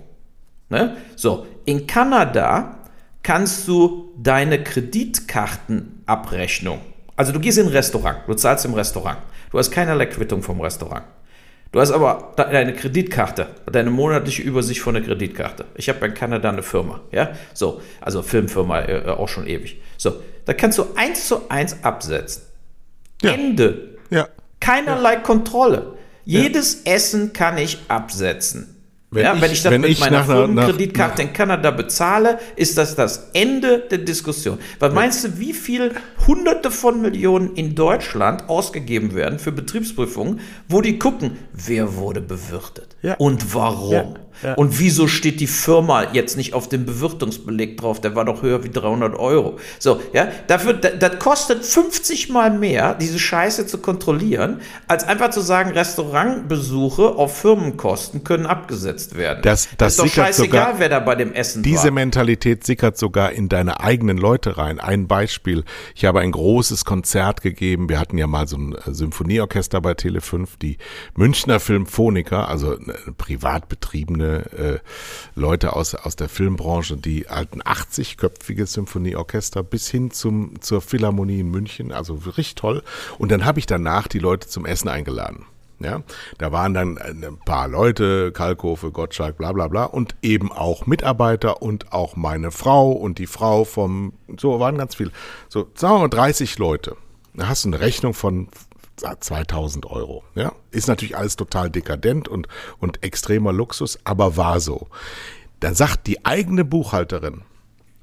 Ne? So, in Kanada kannst du deine Kreditkartenabrechnung, also du gehst in ein Restaurant, du zahlst im Restaurant, du hast keinerlei Quittung vom Restaurant. Du hast aber deine Kreditkarte, deine monatliche Übersicht von der Kreditkarte. Ich habe in Kanada eine Firma, ja, so, also Filmfirma äh, auch schon ewig. So, da kannst du eins zu eins absetzen. Ja. Ende. Ja. Keinerlei ja. Kontrolle. Jedes. Essen kann ich absetzen. Wenn, ja, ich, wenn ich das wenn mit ich meiner Firmenkreditkarte in Kanada bezahle, ist das das Ende der Diskussion. Weil meinst du, wie viel Hunderte von Millionen in Deutschland ausgegeben werden für Betriebsprüfungen, wo die gucken, wer wurde bewirtet ja. und warum? Ja. Ja. Und wieso steht die Firma jetzt nicht auf dem Bewirtungsbeleg drauf? Der war doch höher wie 300 Euro. So, ja, dafür, das, das kostet 50 mal mehr, diese Scheiße zu kontrollieren, als einfach zu sagen, Restaurantbesuche auf Firmenkosten können abgesetzt werden. Das, das, ist doch scheißegal, sogar, wer da bei dem Essen Diese war. Mentalität sickert sogar in deine eigenen Leute rein. Ein Beispiel. Ich habe ein großes Konzert gegeben. Wir hatten ja mal so ein äh, Symphonieorchester bei Tele5, die Münchner Filmphoniker, also eine privat betriebene äh, Leute aus, aus der Filmbranche, die alten 80-köpfige Symphonieorchester bis hin zum, zur Philharmonie in München, also richtig toll. Und dann habe ich danach die Leute zum Essen eingeladen. Ja, da waren dann ein paar Leute, Kalkofe, Gottschalk, bla bla bla, und eben auch Mitarbeiter und auch meine Frau und die Frau vom, so waren ganz viele, so sagen wir mal 30 Leute. Da hast du eine Rechnung von 2000 Euro. Ja, ist natürlich alles total dekadent und, und extremer Luxus, aber war so. Dann sagt die eigene Buchhalterin,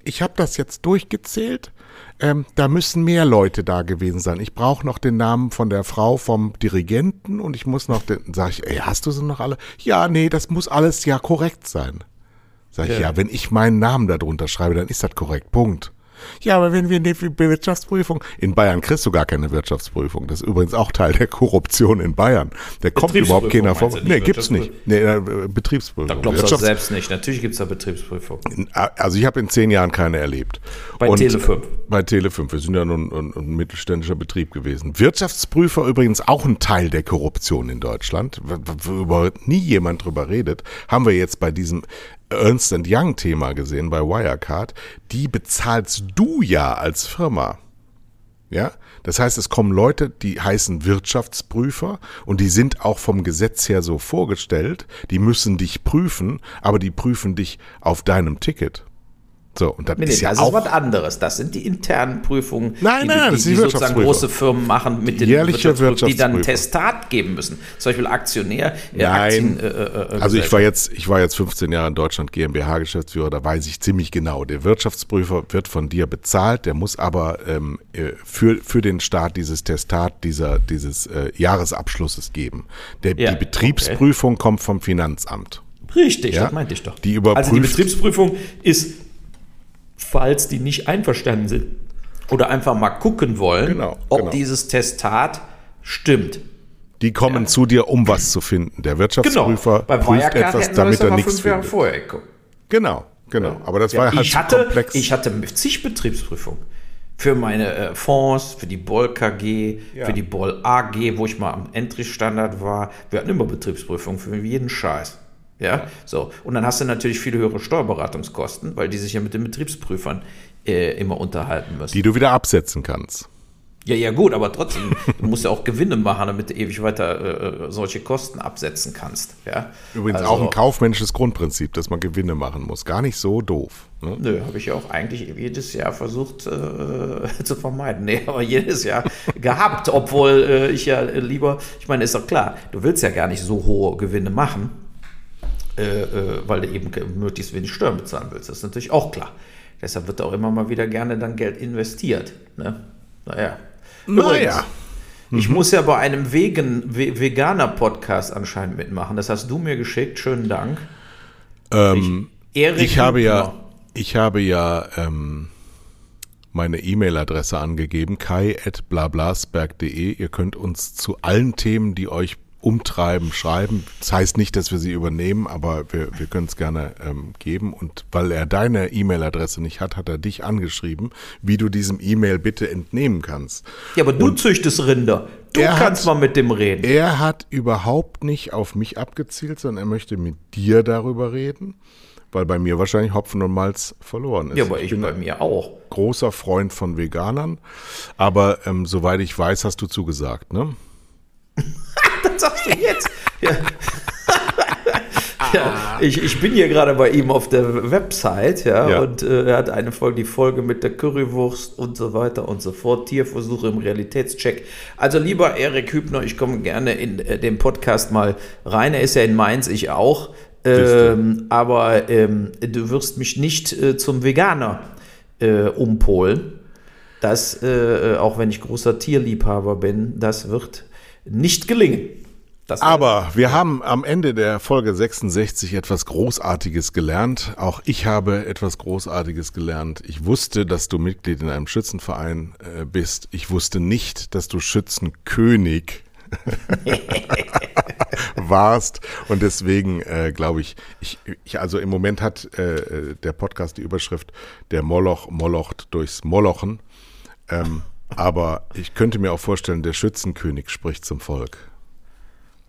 ich habe das jetzt durchgezählt, ähm, da müssen mehr Leute da gewesen sein. Ich brauche noch den Namen von der Frau vom Dirigenten und ich muss noch den, sag ich, ey, hast du sie noch alle? Ja, nee, das muss alles ja korrekt sein. Sag ich, ja, ja wenn ich meinen Namen darunter schreibe, dann ist das korrekt. Punkt. Ja, aber wenn wir eine Wirtschaftsprüfung, in Bayern kriegst du gar keine Wirtschaftsprüfung. Das ist übrigens auch Teil der Korruption in Bayern. Da kommt überhaupt keiner vor. Nee, gibt's nicht. Nee, äh, Betriebsprüfung. Da glaubst du selbst nicht. Natürlich gibt's da Betriebsprüfung. Also ich habe in zehn Jahren keine erlebt. Bei Tele5. Bei Tele5. Wir sind ja nun ein, ein mittelständischer Betrieb gewesen. Wirtschaftsprüfer übrigens auch ein Teil der Korruption in Deutschland, wo überhaupt nie jemand drüber redet, haben wir jetzt bei diesem Ernst Young Thema gesehen bei Wirecard, die bezahlst du ja als Firma. Ja, das heißt, es kommen Leute, die heißen Wirtschaftsprüfer und die sind auch vom Gesetz her so vorgestellt, die müssen dich prüfen, aber die prüfen dich auf deinem Ticket. So, und das nee, ist ja das auch ist was anderes. Das sind die internen Prüfungen, nein, die, nein, nein, die, die, die sozusagen große Firmen machen mit den Jährliche die dann ein Testat geben müssen. Zum Beispiel Aktionär. Äh, nein, Aktien, äh, äh, äh also ich war jetzt, ich war jetzt 15 Jahre in Deutschland GmbH-Geschäftsführer. Da weiß ich ziemlich genau. Der Wirtschaftsprüfer wird von dir bezahlt. Der muss aber ähm, äh, für für den Staat dieses Testat dieser dieses äh, Jahresabschlusses geben. Der, ja, die Betriebsprüfung okay. kommt vom Finanzamt. Richtig, ja? das meinte ich doch. Die überprüft, also die Betriebsprüfung ist falls die nicht einverstanden sind oder einfach mal gucken wollen, genau, ob genau. dieses Testat stimmt. Die kommen ja. zu dir, um was zu finden. Der Wirtschaftsprüfer genau. prüft etwas, damit er nichts findet. Vorher Genau, genau. Aber das ja, war halt ich hatte, komplex. Ich hatte zig Betriebsprüfungen. Für meine äh, Fonds, für die Boll KG, ja. für die Boll AG, wo ich mal am Entry-Standard war. Wir hatten immer Betriebsprüfungen für jeden Scheiß. Ja, so. Und dann hast du natürlich viel höhere Steuerberatungskosten, weil die sich ja mit den Betriebsprüfern äh, immer unterhalten müssen. Die du wieder absetzen kannst. Ja, ja, gut, aber trotzdem, du musst ja auch Gewinne machen, damit du ewig weiter äh, äh solche Kosten absetzen kannst. Ja? Übrigens also, auch ein kaufmännisches Grundprinzip, dass man Gewinne machen muss. Gar nicht so doof. Ne? Nö, habe ich ja auch eigentlich jedes Jahr versucht äh, zu vermeiden. Nee, aber jedes Jahr gehabt, obwohl äh, ich ja lieber, ich meine, ist doch klar, du willst ja gar nicht so hohe Gewinne machen äh, äh, weil du eben möglichst wenig Steuern bezahlen willst. Das ist natürlich auch klar. Deshalb wird auch immer mal wieder gerne dann Geld investiert. Ne? Naja. Naja. Ich mhm. muss ja bei einem Vegan, Veganer-Podcast anscheinend mitmachen. Das hast du mir geschickt. Schönen Dank. Ähm, ich, ich habe ja, ich habe ja ähm, meine E-Mail-Adresse angegeben, kai.blablasberg.de. Ihr könnt uns zu allen Themen, die euch umtreiben, schreiben. Das heißt nicht, dass wir sie übernehmen, aber wir, wir können es gerne ähm, geben. Und weil er deine E-Mail-Adresse nicht hat, hat er dich angeschrieben, wie du diesem E-Mail bitte entnehmen kannst. Ja, aber du Und züchtest Rinder. Du kannst hat, mal mit dem reden. Er hat überhaupt nicht auf mich abgezielt, sondern er möchte mit dir darüber reden, weil bei mir wahrscheinlich Hopfen und Malz verloren ist. Ja, aber ich, ich bin bei mir auch. Großer Freund von Veganern. Aber ähm, soweit ich weiß, hast du zugesagt, ne? das sagst du jetzt. Ja. ja, ich, ich bin hier gerade bei ihm auf der Website, ja, ja. und äh, er hat eine Folge, die Folge mit der Currywurst und so weiter und so fort, Tierversuche im Realitätscheck. Also lieber Erik Hübner, ich komme gerne in äh, den Podcast mal rein. Er ist ja in Mainz, ich auch. Ähm, aber ähm, du wirst mich nicht äh, zum Veganer äh, umpolen. Das, äh, auch wenn ich großer Tierliebhaber bin, das wird nicht gelingen. Das Aber wir haben am Ende der Folge 66 etwas Großartiges gelernt. Auch ich habe etwas Großartiges gelernt. Ich wusste, dass du Mitglied in einem Schützenverein äh, bist. Ich wusste nicht, dass du Schützenkönig warst. Und deswegen äh, glaube ich, ich, ich, also im Moment hat äh, der Podcast die Überschrift Der Moloch molocht durchs Molochen. Ähm, aber ich könnte mir auch vorstellen, der Schützenkönig spricht zum Volk.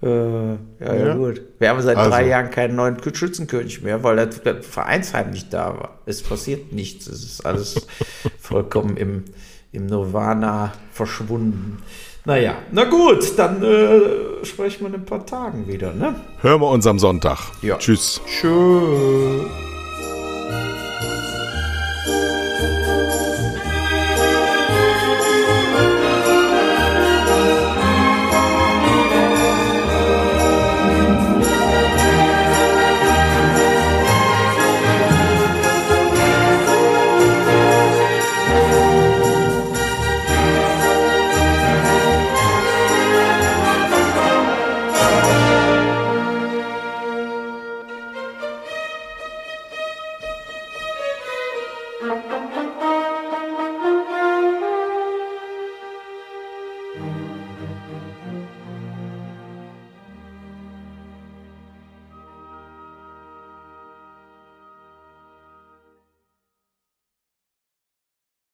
Äh, ja, ja, ja, gut. Wir haben seit also. drei Jahren keinen neuen Schützenkönig mehr, weil der, Vereinsheim nicht da war. Es passiert nichts. Es ist alles vollkommen im, im Nirvana verschwunden. Naja, na gut, dann äh, sprechen wir in ein paar Tagen wieder, ne? Hören wir uns am Sonntag. Ja. Tschüss. Tschüss.